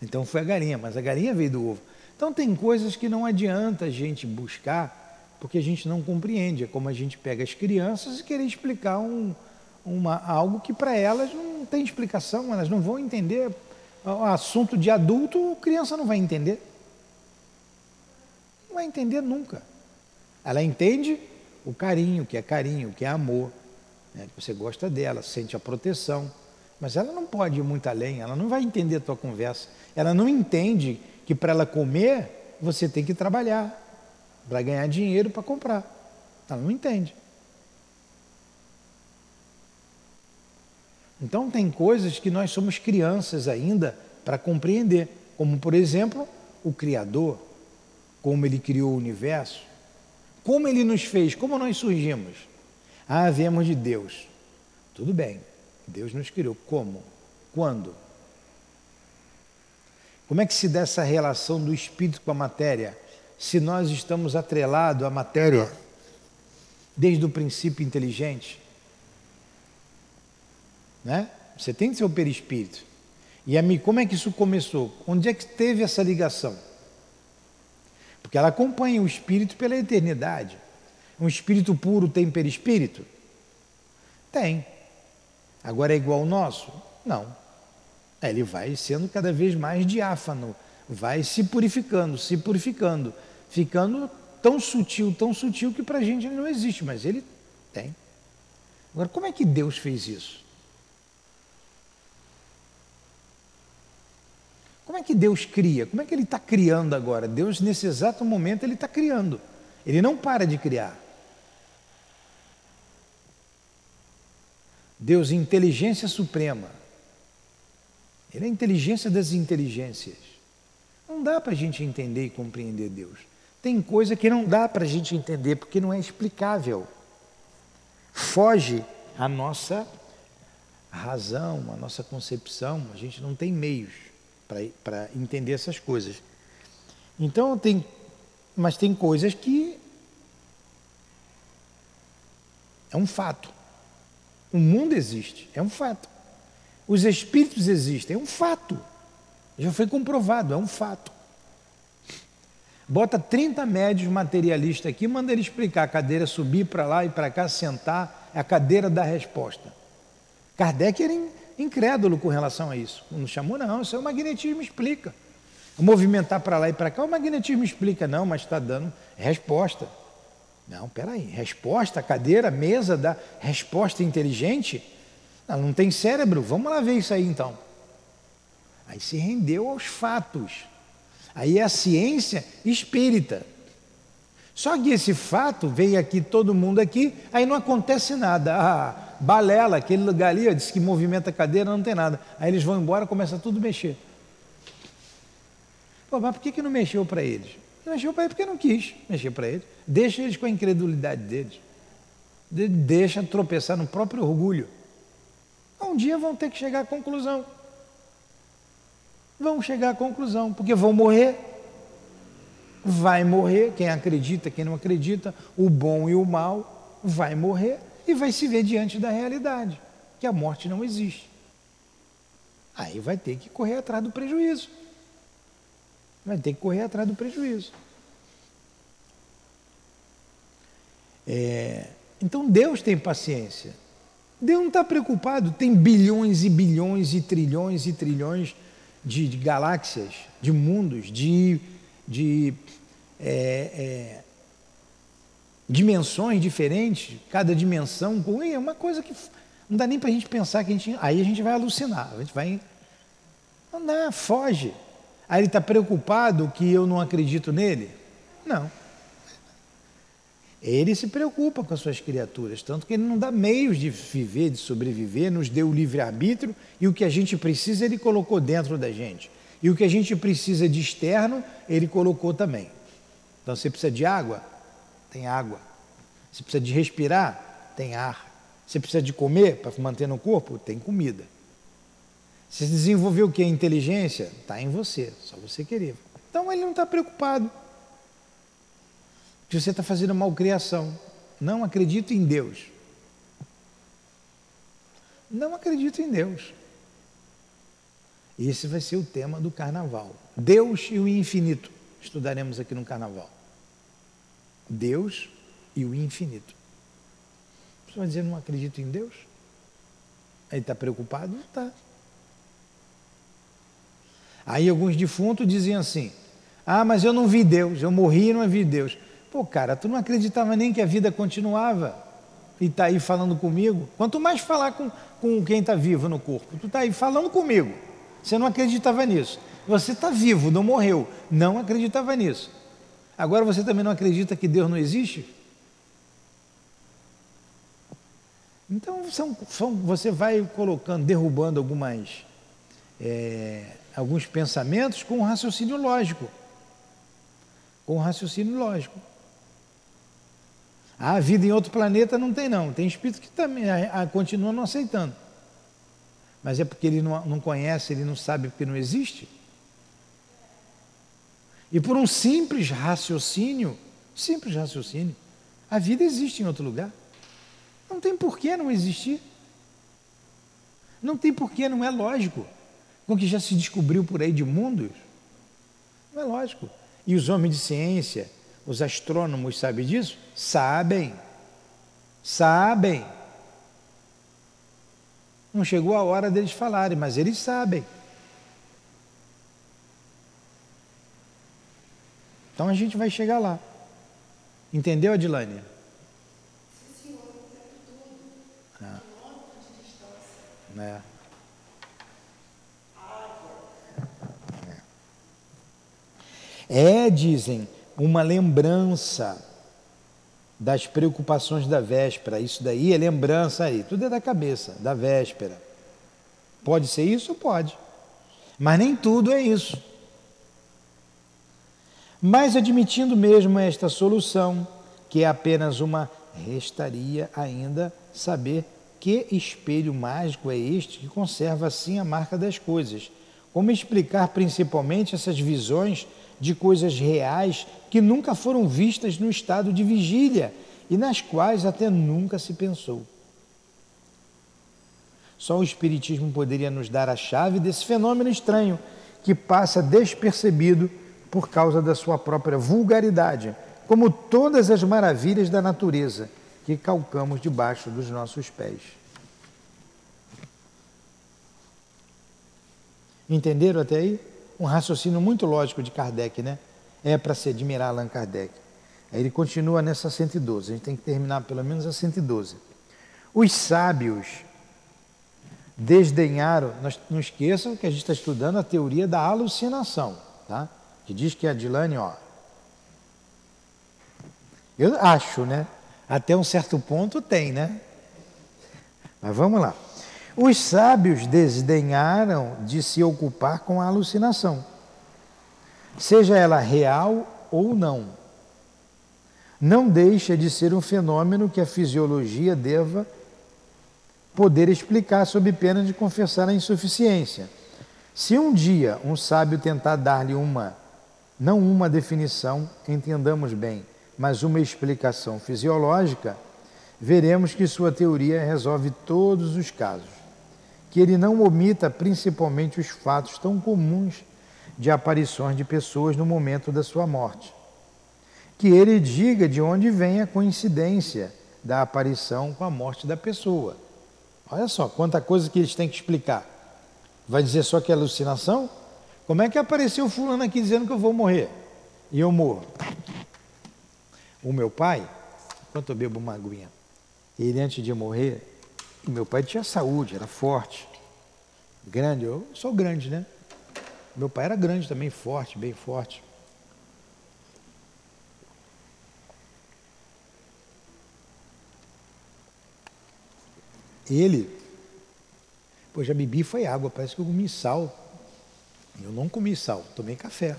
Então foi a galinha, mas a galinha veio do ovo. Então tem coisas que não adianta a gente buscar porque a gente não compreende. É como a gente pega as crianças e querer explicar um, uma, algo que para elas não tem explicação, elas não vão entender. O assunto de adulto, criança não vai entender. Não vai entender nunca. Ela entende o carinho, que é carinho, que é amor. Né? Você gosta dela, sente a proteção. Mas ela não pode ir muito além, ela não vai entender a tua conversa. Ela não entende que para ela comer, você tem que trabalhar para ganhar dinheiro para comprar. Ela não entende. Então tem coisas que nós somos crianças ainda para compreender, como por exemplo, o Criador, como ele criou o universo, como ele nos fez, como nós surgimos. Ah, viemos de Deus. Tudo bem, Deus nos criou. Como? Quando? Como é que se dá essa relação do espírito com a matéria? Se nós estamos atrelados à matéria desde o princípio inteligente, né? Você tem seu perispírito. E a mim, como é que isso começou? Onde é que teve essa ligação? Porque ela acompanha o espírito pela eternidade. Um espírito puro tem perispírito? Tem. Agora é igual ao nosso? Não. Ele vai sendo cada vez mais diáfano, vai se purificando, se purificando, ficando tão sutil, tão sutil que para a gente ele não existe, mas ele tem. Agora, como é que Deus fez isso? Como é que Deus cria? Como é que Ele está criando agora? Deus, nesse exato momento, Ele está criando. Ele não para de criar. Deus, inteligência suprema. Ele é a inteligência das inteligências. Não dá para a gente entender e compreender Deus. Tem coisa que não dá para a gente entender porque não é explicável. Foge a nossa razão, a nossa concepção, a gente não tem meios para entender essas coisas. Então tem, mas tem coisas que é um fato. O mundo existe, é um fato. Os espíritos existem, é um fato. Já foi comprovado, é um fato. Bota 30 médios materialistas aqui, manda ele explicar a cadeira subir para lá e para cá, sentar, é a cadeira da resposta. Kardec era incrédulo com relação a isso. Não chamou, não, isso é o magnetismo explica. Movimentar para lá e para cá, o magnetismo explica, não, mas está dando resposta. Não, peraí, resposta, cadeira, mesa, da resposta inteligente? Não, não tem cérebro, vamos lá ver isso aí então. Aí se rendeu aos fatos. Aí é a ciência espírita. Só que esse fato veio aqui, todo mundo aqui, aí não acontece nada. Ah, balela, aquele lugar ali, ó, diz que movimenta a cadeira, não tem nada. Aí eles vão embora, começa tudo a mexer. Pô, mas por que, que não mexeu para eles? Não mexeu para eles porque não quis mexer para eles. Deixa eles com a incredulidade deles. Deixa tropeçar no próprio orgulho. Um dia vão ter que chegar à conclusão vão chegar à conclusão, porque vão morrer. Vai morrer, quem acredita, quem não acredita, o bom e o mal, vai morrer e vai se ver diante da realidade, que a morte não existe. Aí vai ter que correr atrás do prejuízo. Vai ter que correr atrás do prejuízo. É, então Deus tem paciência. Deus não está preocupado, tem bilhões e bilhões e trilhões e trilhões de, de galáxias, de mundos, de, de é, é, dimensões diferentes, cada dimensão é uma coisa que não dá nem para a gente pensar que a gente. Aí a gente vai alucinar, a gente vai. Não dá, foge. Aí ele está preocupado que eu não acredito nele? Não. Ele se preocupa com as suas criaturas, tanto que ele não dá meios de viver, de sobreviver, nos deu o livre-arbítrio e o que a gente precisa ele colocou dentro da gente. E o que a gente precisa de externo, ele colocou também. Então, você precisa de água? Tem água. Você precisa de respirar? Tem ar. Você precisa de comer para manter no corpo? Tem comida. Você desenvolveu o que? A inteligência? Está em você, só você querer. Então, ele não está preocupado que você está fazendo malcriação. Não acredito em Deus. Não acredito em Deus. Esse vai ser o tema do carnaval. Deus e o infinito. Estudaremos aqui no carnaval. Deus e o infinito. Você vai dizer, não acredito em Deus? Aí está preocupado? Está. Aí alguns defuntos diziam assim: Ah, mas eu não vi Deus, eu morri e não vi Deus. Pô, cara, tu não acreditava nem que a vida continuava e está aí falando comigo. Quanto mais falar com, com quem está vivo no corpo, tu está aí falando comigo. Você não acreditava nisso. Você está vivo, não morreu. Não acreditava nisso. Agora você também não acredita que Deus não existe? Então são, são, você vai colocando, derrubando algumas, é, alguns pensamentos com um raciocínio lógico. Com um raciocínio lógico. A vida em outro planeta não tem não. Tem espírito que também a, a, continua não aceitando. Mas é porque ele não, não conhece, ele não sabe porque não existe. E por um simples raciocínio, simples raciocínio, a vida existe em outro lugar. Não tem porquê não existir. Não tem porquê, não é lógico. Com o que já se descobriu por aí de mundos, não é lógico. E os homens de ciência, os astrônomos sabem disso? Sabem. Sabem. Não chegou a hora deles falarem, mas eles sabem. Então a gente vai chegar lá. Entendeu, Adilane? Ah. É. É, dizem, uma lembrança das preocupações da véspera. Isso daí é lembrança aí, tudo é da cabeça, da véspera. Pode ser isso? Pode. Mas nem tudo é isso. Mas admitindo mesmo esta solução, que é apenas uma, restaria ainda saber que espelho mágico é este que conserva assim a marca das coisas. Como explicar principalmente essas visões de coisas reais que nunca foram vistas no estado de vigília e nas quais até nunca se pensou. Só o Espiritismo poderia nos dar a chave desse fenômeno estranho que passa despercebido por causa da sua própria vulgaridade, como todas as maravilhas da natureza que calcamos debaixo dos nossos pés. Entenderam até aí? Um raciocínio muito lógico de Kardec, né? É para se admirar Allan Kardec. Aí ele continua nessa 112, a gente tem que terminar pelo menos a 112. Os sábios desdenharam, não esqueçam que a gente está estudando a teoria da alucinação, tá? Que diz que a Dilane, ó. Eu acho, né? Até um certo ponto tem, né? Mas vamos lá. Os sábios desdenharam de se ocupar com a alucinação, seja ela real ou não. Não deixa de ser um fenômeno que a fisiologia deva poder explicar sob pena de confessar a insuficiência. Se um dia um sábio tentar dar-lhe uma, não uma definição, entendamos bem, mas uma explicação fisiológica, veremos que sua teoria resolve todos os casos que ele não omita principalmente os fatos tão comuns de aparições de pessoas no momento da sua morte. Que ele diga de onde vem a coincidência da aparição com a morte da pessoa. Olha só, quanta coisa que eles têm que explicar. Vai dizer só que é alucinação? Como é que apareceu fulano aqui dizendo que eu vou morrer? E eu morro. O meu pai, enquanto eu bebo uma aguinha, ele antes de morrer, meu pai tinha saúde, era forte, grande. Eu sou grande, né? Meu pai era grande também, forte, bem forte. Ele, pô, já bebi foi água, parece que eu comi sal. Eu não comi sal, tomei café.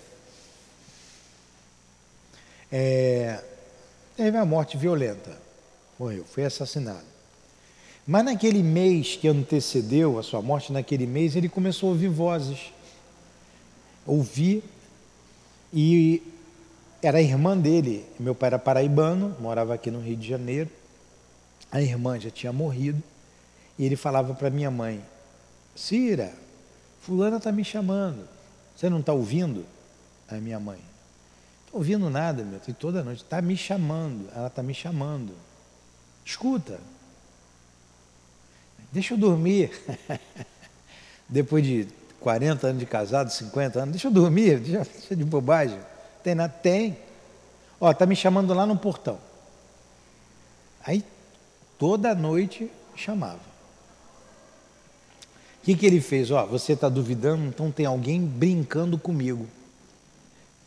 É, teve uma morte violenta, morreu, foi assassinado. Mas naquele mês que antecedeu a sua morte, naquele mês, ele começou a ouvir vozes. Ouvir e era a irmã dele. Meu pai era paraibano, morava aqui no Rio de Janeiro. A irmã já tinha morrido. E ele falava para minha mãe: Cira, Fulana está me chamando. Você não está ouvindo? A minha mãe: Estou ouvindo nada, meu. Tem toda noite. Está me chamando. Ela está me chamando. Escuta. Deixa eu dormir. Depois de 40 anos de casado, 50 anos, deixa eu dormir, deixa de bobagem. Tem nada? Tem. Ó, tá me chamando lá no portão. Aí toda noite chamava. O que, que ele fez? Ó, você está duvidando, então tem alguém brincando comigo.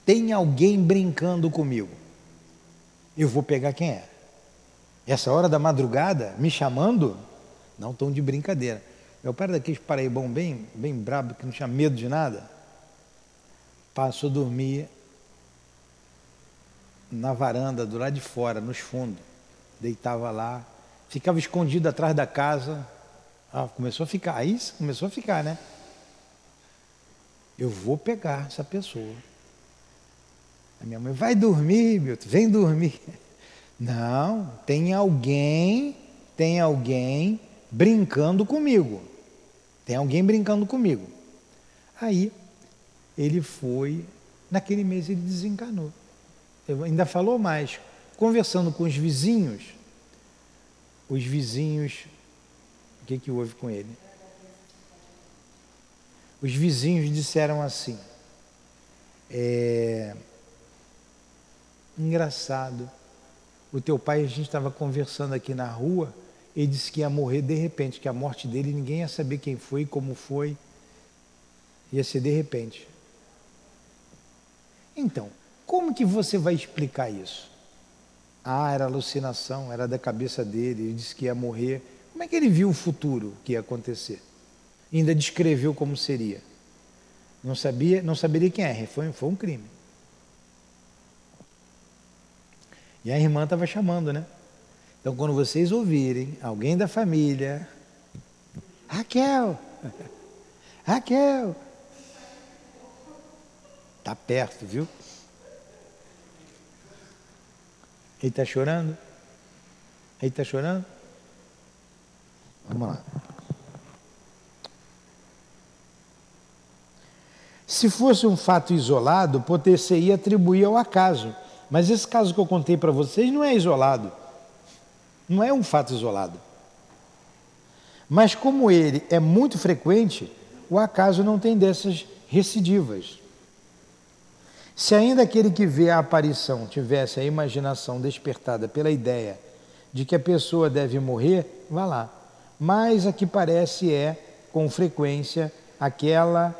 Tem alguém brincando comigo. Eu vou pegar quem é. Essa hora da madrugada, me chamando, não tão de brincadeira. Meu pai daqueles paraibão bem, bem brabo, que não tinha medo de nada. Passou a dormir na varanda, do lado de fora, nos fundos. Deitava lá, ficava escondido atrás da casa. Ah, começou a ficar, aí começou a ficar, né? Eu vou pegar essa pessoa. A minha mãe, vai dormir, meu, vem dormir. Não, tem alguém, tem alguém brincando comigo. Tem alguém brincando comigo. Aí ele foi, naquele mês ele desencanou. Eu ainda falou mais, conversando com os vizinhos, os vizinhos, o que, que houve com ele? Os vizinhos disseram assim, é, engraçado, o teu pai, a gente estava conversando aqui na rua, ele disse que ia morrer de repente, que a morte dele ninguém ia saber quem foi, como foi, ia ser de repente. Então, como que você vai explicar isso? Ah, era alucinação, era da cabeça dele, ele disse que ia morrer. Como é que ele viu o futuro que ia acontecer? E ainda descreveu como seria. Não sabia, não saberia quem é, foi, foi um crime. E a irmã estava chamando, né? Então, quando vocês ouvirem alguém da família, Raquel, Raquel, tá perto, viu? Ele está chorando? Ele está chorando? Vamos lá. Se fosse um fato isolado, poder-se atribuir ao acaso. Mas esse caso que eu contei para vocês não é isolado. Não é um fato isolado. Mas como ele é muito frequente, o acaso não tem dessas recidivas. Se ainda aquele que vê a aparição tivesse a imaginação despertada pela ideia de que a pessoa deve morrer, vá lá. Mas a que parece é, com frequência, aquela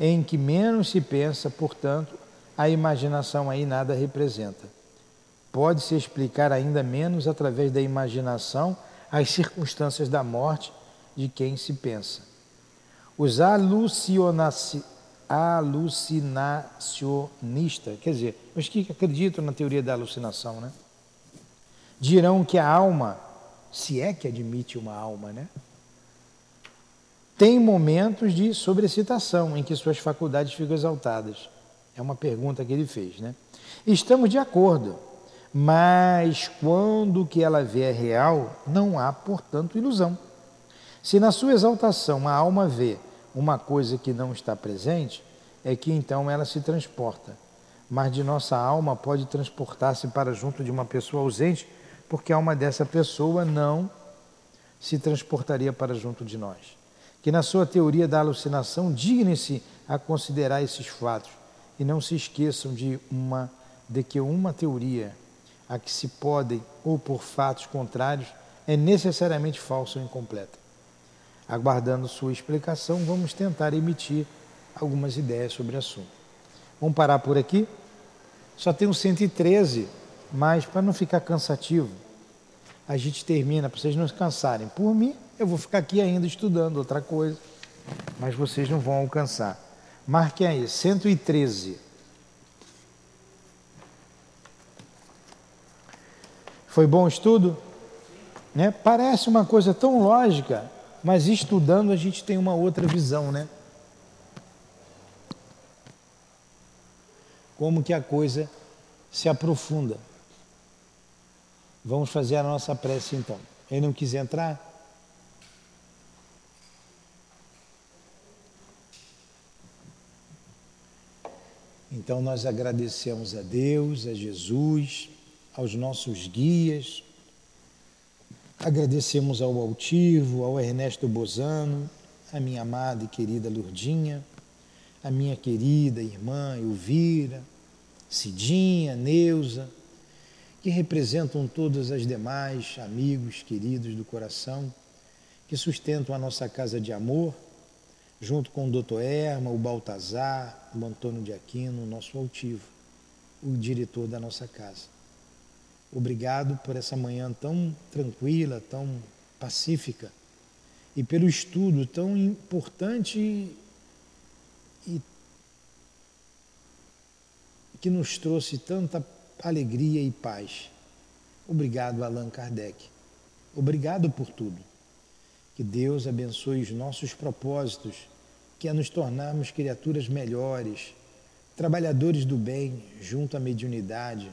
em que menos se pensa, portanto, a imaginação aí nada representa. Pode-se explicar ainda menos através da imaginação as circunstâncias da morte de quem se pensa. Os alucinacionistas, quer dizer, os que acreditam na teoria da alucinação, né? dirão que a alma, se é que admite uma alma, né? tem momentos de sobrecitação em que suas faculdades ficam exaltadas. É uma pergunta que ele fez, né? Estamos de acordo, mas quando o que ela vê é real, não há, portanto, ilusão. Se na sua exaltação a alma vê uma coisa que não está presente, é que então ela se transporta. Mas de nossa alma pode transportar-se para junto de uma pessoa ausente, porque a alma dessa pessoa não se transportaria para junto de nós. Que na sua teoria da alucinação dignem-se a considerar esses fatos e não se esqueçam de uma de que uma teoria a que se podem ou por fatos contrários é necessariamente falsa ou incompleta. Aguardando sua explicação, vamos tentar emitir algumas ideias sobre o assunto. Vamos parar por aqui? Só tem um 113, mas para não ficar cansativo, a gente termina, para vocês não se cansarem. Por mim, eu vou ficar aqui ainda estudando outra coisa, mas vocês não vão alcançar. Marquem aí, 113. Foi bom o estudo? Né? Parece uma coisa tão lógica, mas estudando a gente tem uma outra visão, né? Como que a coisa se aprofunda. Vamos fazer a nossa prece então. Ele não quis entrar? Então nós agradecemos a Deus, a Jesus, aos nossos guias, agradecemos ao Altivo, ao Ernesto Bozano, a minha amada e querida Lurdinha, a minha querida irmã Elvira, Cidinha, Neuza, que representam todas as demais amigos queridos do coração, que sustentam a nossa casa de amor junto com o doutor Erma, o Baltazar, o Antônio de Aquino, o nosso altivo, o diretor da nossa casa. Obrigado por essa manhã tão tranquila, tão pacífica e pelo estudo tão importante e que nos trouxe tanta alegria e paz. Obrigado, Allan Kardec. Obrigado por tudo. Que Deus abençoe os nossos propósitos que é nos tornarmos criaturas melhores, trabalhadores do bem, junto à mediunidade,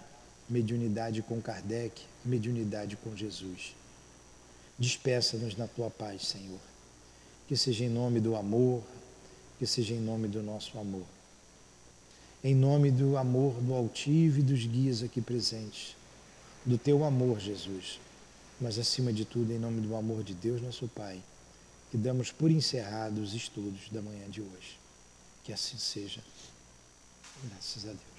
mediunidade com Kardec, mediunidade com Jesus. Despeça-nos na tua paz, Senhor. Que seja em nome do amor, que seja em nome do nosso amor. Em nome do amor do altivo e dos guias aqui presentes, do teu amor, Jesus, mas acima de tudo, em nome do amor de Deus, nosso Pai que damos por encerrados os estudos da manhã de hoje. Que assim seja. Graças a Deus.